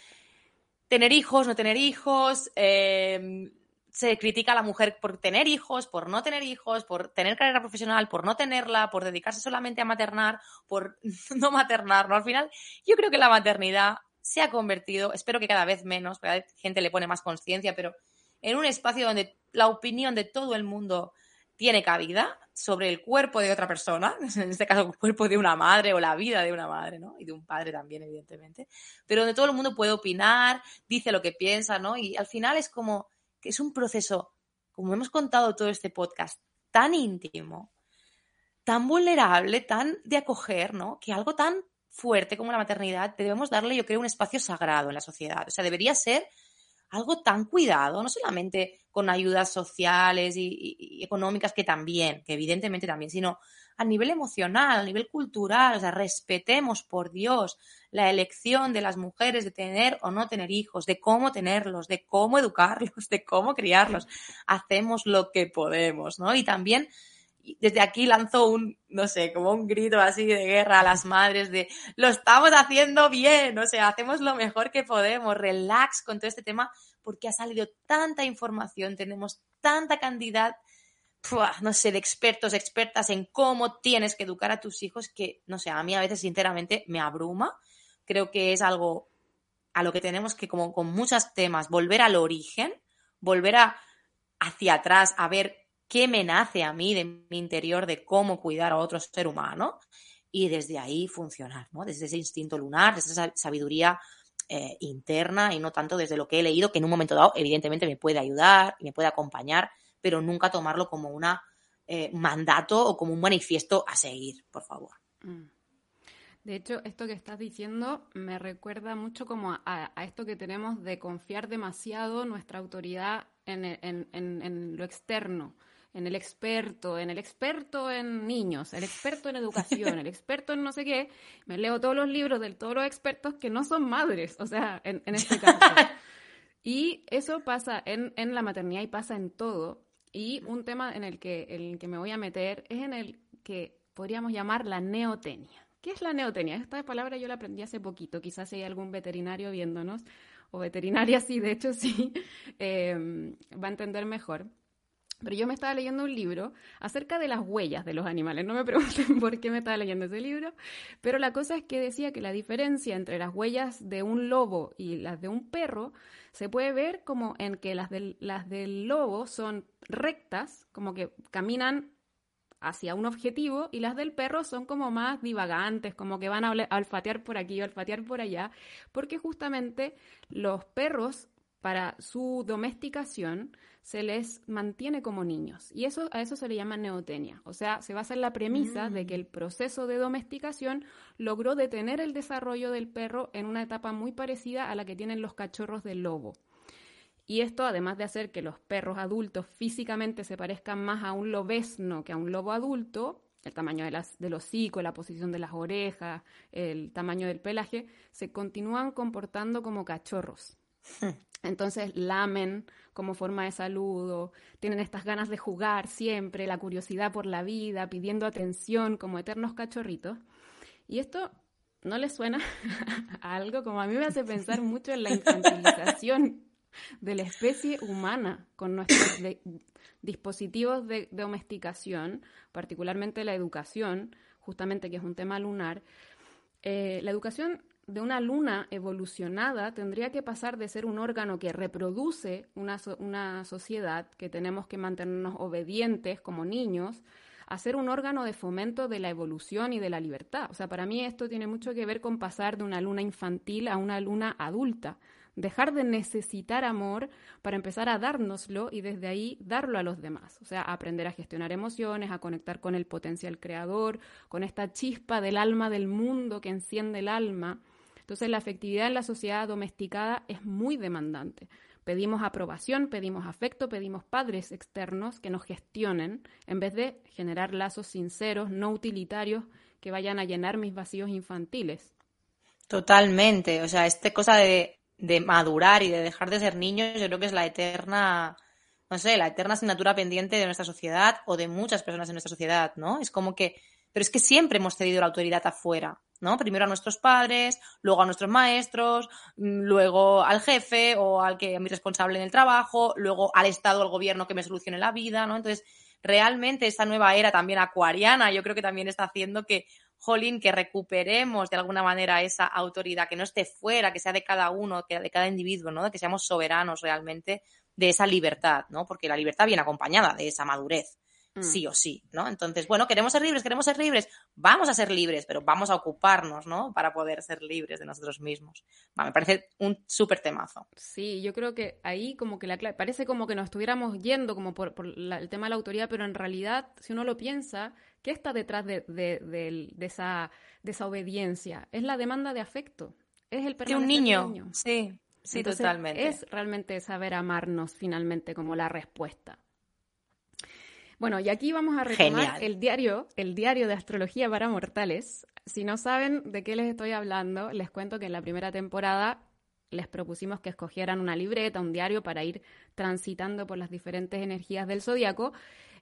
S1: tener hijos, no tener hijos, eh, se critica a la mujer por tener hijos, por no tener hijos, por tener carrera profesional, por no tenerla, por dedicarse solamente a maternar, por [laughs] no maternar, ¿no? Al final, yo creo que la maternidad se ha convertido, espero que cada vez menos, cada vez gente le pone más conciencia, pero en un espacio donde la opinión de todo el mundo tiene cabida sobre el cuerpo de otra persona, [laughs] en este caso el cuerpo de una madre o la vida de una madre, ¿no? Y de un padre también, evidentemente, pero donde todo el mundo puede opinar, dice lo que piensa, ¿no? Y al final es como es un proceso, como hemos contado todo este podcast, tan íntimo, tan vulnerable, tan de acoger, ¿no? Que algo tan fuerte como la maternidad debemos darle, yo creo, un espacio sagrado en la sociedad. O sea, debería ser algo tan cuidado, no solamente con ayudas sociales y, económicas, que también, que evidentemente también, sino a nivel emocional, a nivel cultural, o sea, respetemos por Dios la elección de las mujeres de tener o no tener hijos, de cómo tenerlos, de cómo educarlos, [laughs] de cómo criarlos. Hacemos lo que podemos, ¿no? Y también desde aquí lanzo un, no sé, como un grito así de guerra a las madres de lo estamos haciendo bien, o sea, hacemos lo mejor que podemos, relax con todo este tema, porque ha salido tanta información, tenemos tanta cantidad no sé, de expertos, expertas en cómo tienes que educar a tus hijos, que, no sé, a mí a veces sinceramente me abruma. Creo que es algo a lo que tenemos que, como con muchos temas, volver al origen, volver a, hacia atrás, a ver qué me nace a mí de mi interior de cómo cuidar a otro ser humano y desde ahí funcionar, ¿no? Desde ese instinto lunar, desde esa sabiduría eh, interna y no tanto desde lo que he leído, que en un momento dado evidentemente me puede ayudar me puede acompañar, pero nunca tomarlo como un eh, mandato o como un manifiesto a seguir, por favor. Mm.
S2: De hecho, esto que estás diciendo me recuerda mucho como a, esto que tenemos de confiar demasiado nuestra autoridad en, lo externo, en el experto, en el experto en niños, el experto en educación, el [laughs] experto en no sé qué. Me leo todos los libros de todos los expertos que no son madres, o sea, en, este caso. [laughs] Y eso pasa en, en la maternidad y pasa en todo. Y un tema en el que, en el que me voy a meter es en el que podríamos llamar la neotenia. ¿Qué es la neotenia? Esta palabra yo la aprendí hace poquito, quizás si hay algún veterinario viéndonos, o veterinaria [laughs] sí, de hecho sí, em, va a entender mejor. Pero yo me estaba leyendo un libro acerca de las huellas de los animales. No me pregunten [laughs] por qué me estaba leyendo ese libro, pero la cosa es que decía que la diferencia entre las huellas de un lobo y las de un perro se puede ver como en que las del, las del lobo son rectas, como que caminan hacia un objetivo, y las del perro son como más divagantes, como que van a olfatear por aquí, olfatear por allá, porque justamente los perros para su domesticación se les mantiene como niños. Y eso, a eso se le llama neotenia. O sea, se basa en la premisa de que el mm. proceso de domesticación logró detener el desarrollo del perro en una etapa muy parecida a la que tienen los cachorros del lobo. Y esto, además de hacer que los perros adultos físicamente se parezcan más a un lobesno que a un lobo adulto, el tamaño de las, del hocico, la posición de las orejas, el tamaño del pelaje, se continúan comportando como cachorros. [laughs] Entonces lamen como forma de saludo, tienen estas ganas de jugar siempre, la curiosidad por la vida, pidiendo atención como eternos cachorritos. Y esto no les suena [laughs] a algo como a mí me hace pensar [laughs] mucho en la infantilización de la especie humana con nuestros dispositivos de domesticación, particularmente la educación, justamente que es un tema lunar. Eh, la educación de una luna evolucionada tendría que pasar de ser un órgano que reproduce una, una sociedad, que tenemos que mantenernos obedientes como niños, a ser un órgano de fomento de la evolución y de la libertad. O sea, para mí esto tiene mucho que ver con pasar de una luna infantil a una luna adulta dejar de necesitar amor para empezar a dárnoslo y desde ahí darlo a los demás. O sea, aprender a gestionar emociones, a conectar con el potencial creador, con esta chispa del alma del mundo que enciende el alma. Entonces la afectividad en la sociedad domesticada es muy demandante. Pedimos aprobación, pedimos afecto, pedimos padres externos que nos gestionen en vez de generar lazos sinceros, no utilitarios, que vayan a llenar mis vacíos infantiles.
S1: Totalmente. O sea, esta cosa de de madurar y de dejar de ser niños, yo creo que es la eterna, no sé, la eterna asignatura pendiente de nuestra sociedad o de muchas personas en nuestra sociedad, ¿no? Es como que, pero es que siempre hemos cedido la autoridad afuera, ¿no? Primero a nuestros padres, luego a nuestros maestros, mm, luego al jefe o al que a mi responsable en el trabajo, luego al Estado, al gobierno que me solucione la vida, ¿no? Entonces, realmente esta nueva era también acuariana, yo creo que también está haciendo que jolín, que recuperemos de alguna manera esa autoridad, que no esté fuera, que sea de cada uno, que de cada individuo, ¿no? Que seamos soberanos realmente de esa libertad, ¿no? Porque la libertad viene acompañada de esa madurez, mm. sí o sí, ¿no? Entonces, bueno, queremos ser libres, queremos ser libres, vamos a ser libres, pero vamos a ocuparnos, ¿no? Para poder ser libres de nosotros mismos. me parece un súper temazo.
S2: Sí, yo creo que ahí como que la parece como que nos estuviéramos yendo como por, el tema de la autoridad, pero en realidad, si uno lo piensa, ¿Qué está detrás de, esa, de esa obediencia? Es la demanda de afecto. Es el
S1: de un niño. Sí, sí, totalmente.
S2: Es realmente saber amarnos finalmente como la respuesta. Bueno, y aquí vamos a retomar el diario, el diario de astrología para mortales. Si no saben de qué les estoy hablando, les cuento que en la primera temporada les propusimos que escogieran una libreta, un diario para ir transitando por las diferentes energías del zodiaco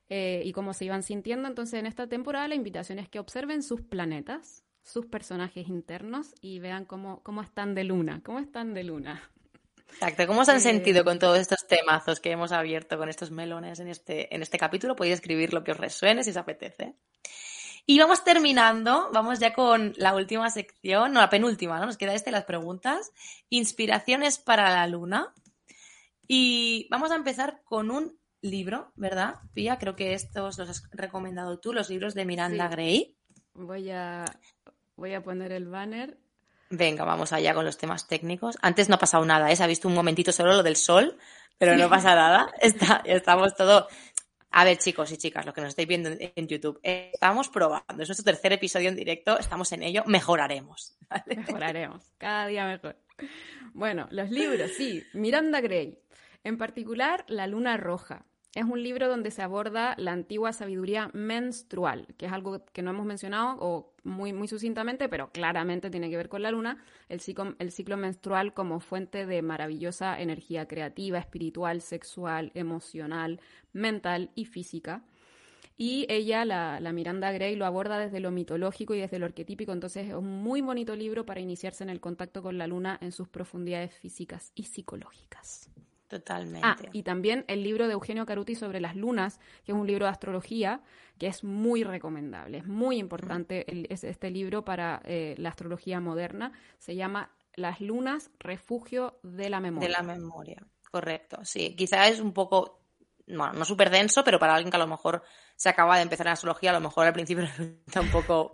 S2: eh, y cómo se iban sintiendo. Entonces, en esta temporada la invitación es que observen sus planetas, sus personajes internos y vean cómo, cómo están de luna, cómo están de luna.
S1: Exacto, ¿cómo se han eh, sentido con todos estos temazos que hemos abierto con estos melones en este, en este capítulo? Podéis escribir lo que os resuene si os apetece. Y vamos terminando, vamos ya con la última sección, no, la penúltima, ¿no? Nos queda este, las preguntas. Inspiraciones para la luna. Y vamos a empezar con un libro, ¿verdad? Pía, creo que estos los has recomendado tú, los libros de Miranda Gray.
S2: Voy a, voy a poner el banner.
S1: Venga, vamos allá con los temas técnicos. Antes no ha pasado nada, ¿eh? Se ha visto un momentito solo lo del sol, pero no pasa nada. [laughs] Está, estamos todo. A ver, chicos y chicas, lo que nos estáis viendo en YouTube, estamos probando. Es nuestro tercer episodio en directo, estamos en ello, mejoraremos. [laughs]
S2: Mejoraremos, cada día mejor. Bueno, los libros, sí. Miranda Gray. En particular, La Luna Roja. Es un libro donde se aborda la antigua sabiduría menstrual, que es algo que no hemos mencionado o muy, muy sucintamente, pero claramente tiene que ver con la luna, el ciclo, menstrual como fuente de maravillosa energía creativa, espiritual, sexual, emocional, mental y física. Y ella, la, la, Miranda Gray, lo aborda desde lo mitológico y desde lo arquetípico, entonces es un muy bonito libro para iniciarse en el contacto con la luna en sus profundidades físicas y psicológicas.
S1: Totalmente.
S2: Ah, y también el libro de Eugenio Caruti sobre las lunas, que es un libro de astrología, que es muy recomendable. Es muy importante este libro para eh, la astrología moderna. Se llama Las lunas, refugio de la memoria.
S1: De la memoria, correcto. Sí, quizá es un poco bueno, no súper denso, pero para alguien que a lo mejor se acaba de empezar en astrología, a lo mejor al principio [laughs] resulta un poco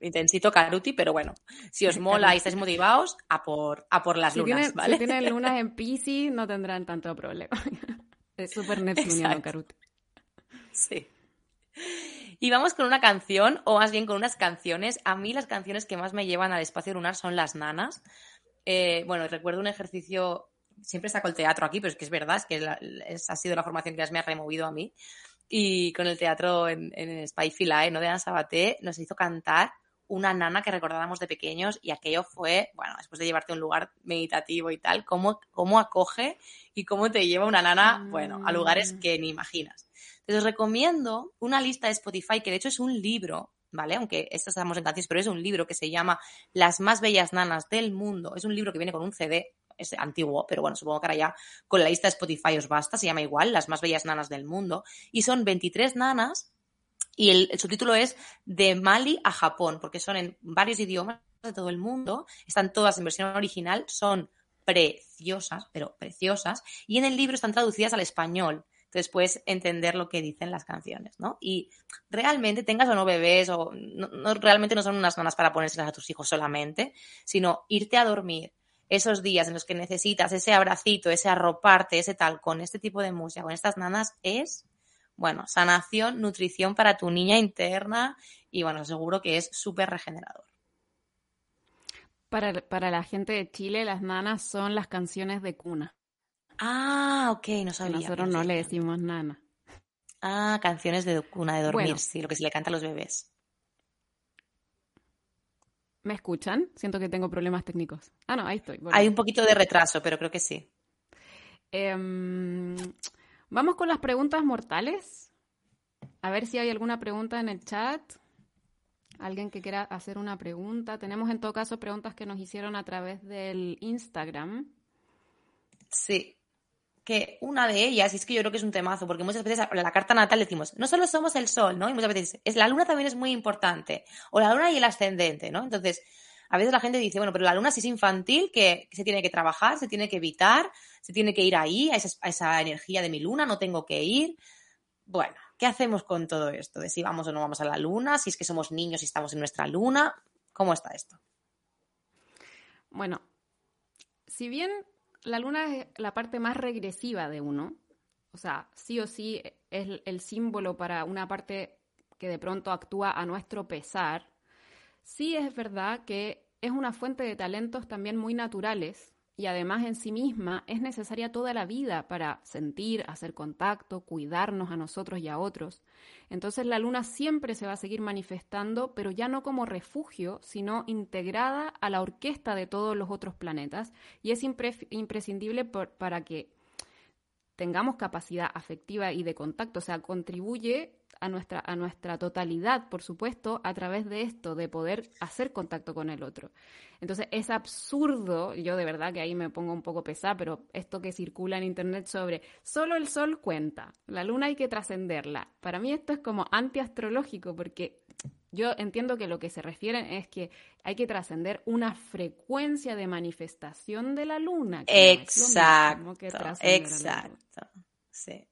S1: intensito Caruti, pero bueno, si os [laughs] mola y estáis motivados, a por, a por las lunas, ¿vale?
S2: Si tienen [laughs] lunas en Pisces, no tendrán tanto problema. Es súper neptuniano Caruti.
S1: Sí. Y vamos con una canción, o más bien con unas canciones. A mí las canciones que más me llevan al espacio lunar son las nanas. Eh, bueno, recuerdo un ejercicio siempre saco el teatro aquí, pero es que es verdad, es que ha sido la formación que más me ha removido a mí. Y con el teatro en, en Spy Filae, ¿no? De Ana Sabaté, nos hizo cantar una nana que recordábamos de pequeños y aquello fue, bueno, después de llevarte a un lugar meditativo y tal, cómo, cómo acoge y cómo te lleva una nana, bueno, a lugares que ni imaginas. Entonces os recomiendo una lista de Spotify, que de hecho es un libro, ¿vale? Aunque estas estamos en canciones, pero es un libro que se llama Las más bellas nanas del mundo. Es un libro que viene con un CD es antiguo, pero bueno, supongo que ahora ya con la lista de Spotify os basta, se llama igual, las más bellas nanas del mundo, y son 23 nanas y el, subtítulo es de Mali a Japón, porque son en varios idiomas de todo el mundo, están todas en versión original, son preciosas, pero preciosas, y en el libro están traducidas al español. Entonces puedes entender lo que dicen las canciones, ¿no? Y realmente tengas o no bebés, o no, realmente no son unas nanas para ponérselas a tus hijos solamente, sino irte a dormir, esos días en los que necesitas ese abracito, ese arroparte, ese tal, con este tipo de música, con estas nanas, es, bueno, sanación, nutrición para tu niña interna y, bueno, seguro que es súper regenerador.
S2: Para, para, la gente de Chile, las nanas son las canciones de cuna.
S1: Ah, ok, no sabía.
S2: Nosotros no le decimos nana.
S1: Ah, canciones de cuna, de dormir, sí, lo que se le canta a los bebés.
S2: ¿Me escuchan? Siento que tengo problemas técnicos. Ah, no, ahí estoy.
S1: Hay un poquito de retraso, pero creo que sí.
S2: Em, vamos con las preguntas mortales. A ver si hay alguna pregunta en el chat. Alguien que quiera hacer una pregunta. Tenemos en todo caso preguntas que nos hicieron a través del Instagram.
S1: Sí que una de ellas, y es que yo creo que es un temazo, porque muchas veces en la carta natal decimos, no solo somos el sol, ¿no? Y muchas veces es la luna también es muy importante, o la luna y el ascendente, ¿no? Entonces, a veces la gente dice, bueno, pero la luna sí es infantil, que se tiene que trabajar, se tiene que evitar, se tiene que ir ahí, a esa, a esa energía de mi luna, no tengo que ir. Bueno, ¿qué hacemos con todo esto? De si vamos o no vamos a la luna, si es que somos niños y estamos en nuestra luna, ¿cómo está esto?
S2: Bueno, si bien la luna es la parte más regresiva de uno. O sea, sí o sí es el símbolo para una parte que de pronto actúa a nuestro pesar. Sí es verdad que es una fuente de talentos también muy naturales y además en sí misma es necesaria toda la vida para sentir, hacer contacto, cuidarnos a nosotros y a otros. Entonces la luna siempre se va a seguir manifestando, pero ya no como refugio, sino integrada a la orquesta de todos los otros planetas y es imprescindible para que tengamos capacidad afectiva y de contacto, o sea, contribuye a nuestra, a nuestra totalidad, por supuesto, a través de esto, de poder hacer contacto con el otro. Entonces, es absurdo, yo de verdad que ahí me pongo un poco pesada, pero esto que circula en Internet sobre solo el sol cuenta, la luna hay que trascenderla. Para mí esto es como antiastrológico, porque yo entiendo que lo que se refieren es que hay que trascender una frecuencia de manifestación de la luna.
S1: exacto, exacto. Sí.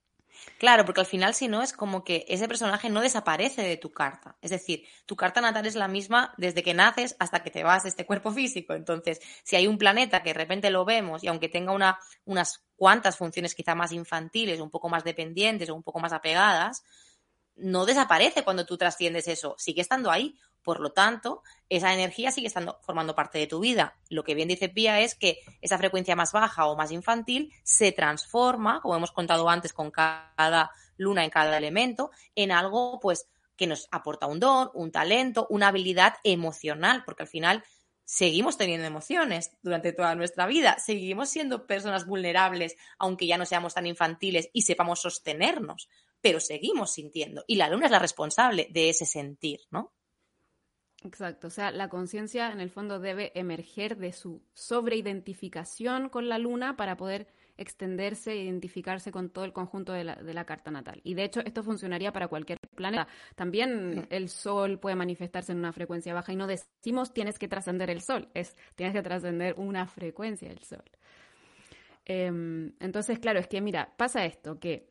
S1: Claro, porque al final si no es como que ese personaje no desaparece de tu carta. Es decir, tu carta natal es la misma desde que naces hasta que te vas de este cuerpo físico. Entonces, si hay un planeta que de repente lo vemos y aunque tenga una, unas cuantas funciones quizá más infantiles, un poco más dependientes o un poco más apegadas, no desaparece cuando tú trasciendes eso, sigue estando ahí. Por lo tanto, esa energía sigue estando formando parte de tu vida. Lo que bien dice Pía es que esa frecuencia más baja o más infantil se transforma, como hemos contado antes con cada luna en cada elemento, en algo pues que nos aporta un don, un talento, una habilidad emocional, porque al final seguimos teniendo emociones durante toda nuestra vida, seguimos siendo personas vulnerables, aunque ya no seamos tan infantiles y sepamos sostenernos, pero seguimos sintiendo. Y la luna es la responsable de ese sentir, ¿no?
S2: Exacto, o sea, la conciencia en el fondo debe emerger de su sobreidentificación con la luna para poder extenderse e identificarse con todo el conjunto de la, de la carta natal. Y de hecho, esto funcionaría para cualquier planeta. También el Sol puede manifestarse en una frecuencia baja y no decimos tienes que trascender el Sol, es tienes que trascender una frecuencia del Sol. Em, entonces, claro, es que mira, pasa esto, que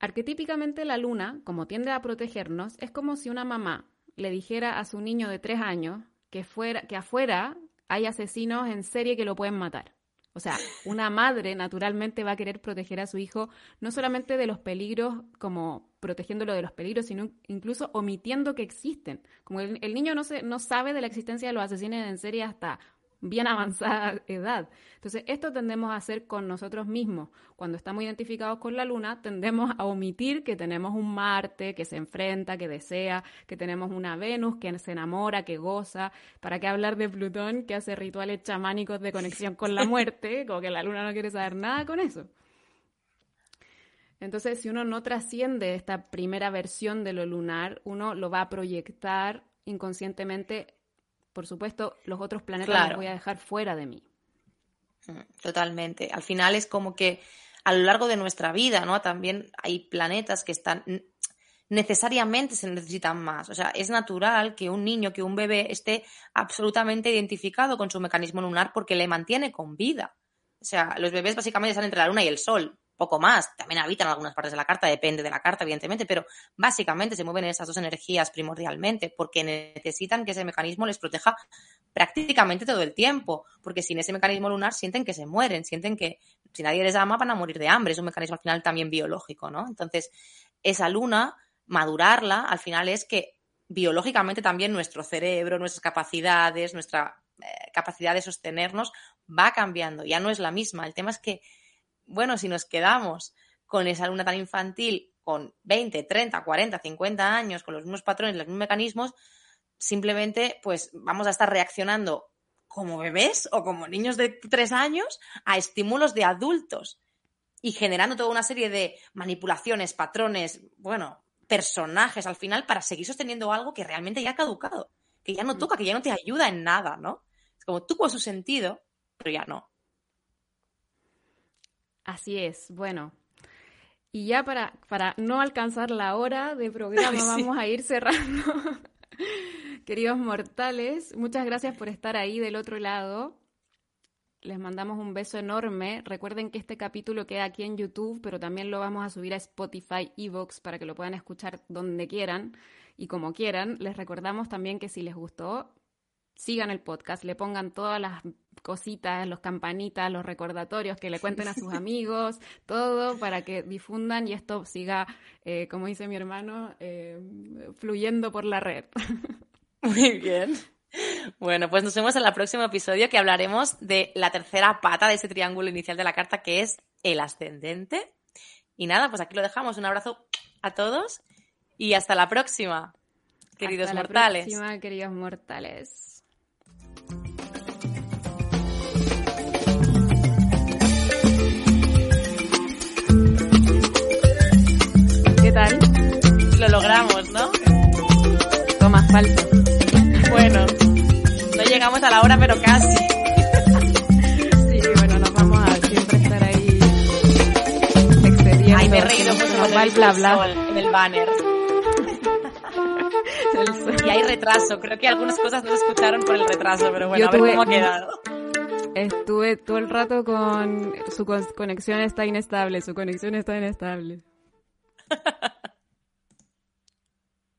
S2: arquetípicamente la luna, como tiende a protegernos, es como si una mamá le dijera a su niño de tres años que, fuera, que afuera hay asesinos en serie que lo pueden matar. O sea, una madre naturalmente va a querer proteger a su hijo no solamente de los peligros, como protegiéndolo de los peligros, sino incluso omitiendo que existen. Como el, niño no, se, no sabe de la existencia de los asesinos en serie hasta bien [laughs] avanzada edad. Entonces, esto tendemos a hacer con nosotros mismos. Cuando estamos identificados con la luna, tendemos a omitir que tenemos un Marte que se enfrenta, que desea, que tenemos una Venus que se enamora, que goza. ¿Para qué hablar de Plutón que hace rituales chamánicos de conexión con la muerte? [laughs] Como que la luna no quiere saber nada con eso. Entonces, si uno no trasciende esta primera versión de lo lunar, uno lo va a proyectar inconscientemente por supuesto, los otros planetas los voy a dejar fuera de mí.
S1: Mm, totalmente. Al final es como que a lo largo de nuestra vida, ¿no? También hay planetas que están necesariamente se necesitan más. O sea, es natural que un niño, que un bebé esté absolutamente identificado con su mecanismo lunar porque le mantiene con vida. O sea, los bebés básicamente están entre la luna y el sol poco más. También habitan algunas partes de la carta, depende de la carta, evidentemente, pero básicamente se mueven esas dos energías primordialmente porque necesitan que ese mecanismo les proteja prácticamente todo el tiempo, porque sin ese mecanismo lunar sienten que se mueren, sienten que si nadie les ama van a morir de hambre, es un mecanismo al final también biológico, ¿no? Entonces, esa luna, madurarla, al final es que biológicamente también nuestro cerebro, nuestras capacidades, nuestra eh, capacidad de sostenernos va cambiando, ya no es la misma. El tema es que bueno, si nos quedamos con esa luna tan infantil, con 20, 30, 40, 50 años, con los mismos patrones, los mismos mecanismos, simplemente pues vamos a estar reaccionando como bebés o como niños de tres años a estímulos de adultos y generando toda una serie de manipulaciones, patrones, bueno, personajes al final para seguir sosteniendo algo que realmente ya ha caducado, que ya no mm. toca, que ya no te ayuda en nada, ¿no? Es como tú con su sentido, pero ya no.
S2: Así es, bueno. Y ya para, para no alcanzar la hora de programa, [laughs] vamos a ir cerrando. [laughs] Queridos mortales, muchas gracias por estar ahí del otro lado. Les mandamos un beso enorme. Recuerden que este capítulo queda aquí en YouTube, pero también lo vamos a subir a Spotify, Evox, para que lo puedan escuchar donde quieran y como quieran. Les recordamos también que si les gustó, sigan el podcast, le pongan todas las cositas, los campanitas, los recordatorios, que le cuenten a sus [laughs] amigos, todo para que difundan y esto siga, eh, como dice mi hermano, eh, fluyendo por la red. [laughs]
S1: Muy bien. Bueno, pues nos vemos en el próximo episodio que hablaremos de la tercera pata de ese triángulo inicial de la carta que es el ascendente. Y nada, pues aquí lo dejamos. Un abrazo a todos y hasta la próxima, queridos hasta mortales.
S2: La próxima, queridos mortales. Tal?
S1: Lo logramos, ¿no?
S2: Toma, falso.
S1: Bueno, no llegamos a la hora, pero casi.
S2: Sí, bueno, nos vamos a siempre estar ahí excediendo.
S1: Ay, me he reído mucho el bla, bla. en el banner. [laughs] y hay retraso. Creo que algunas cosas no se escucharon por el retraso, pero bueno, a ver cómo ha quedado.
S2: Estuve todo el rato con su conexión está inestable, su conexión está inestable. [laughs]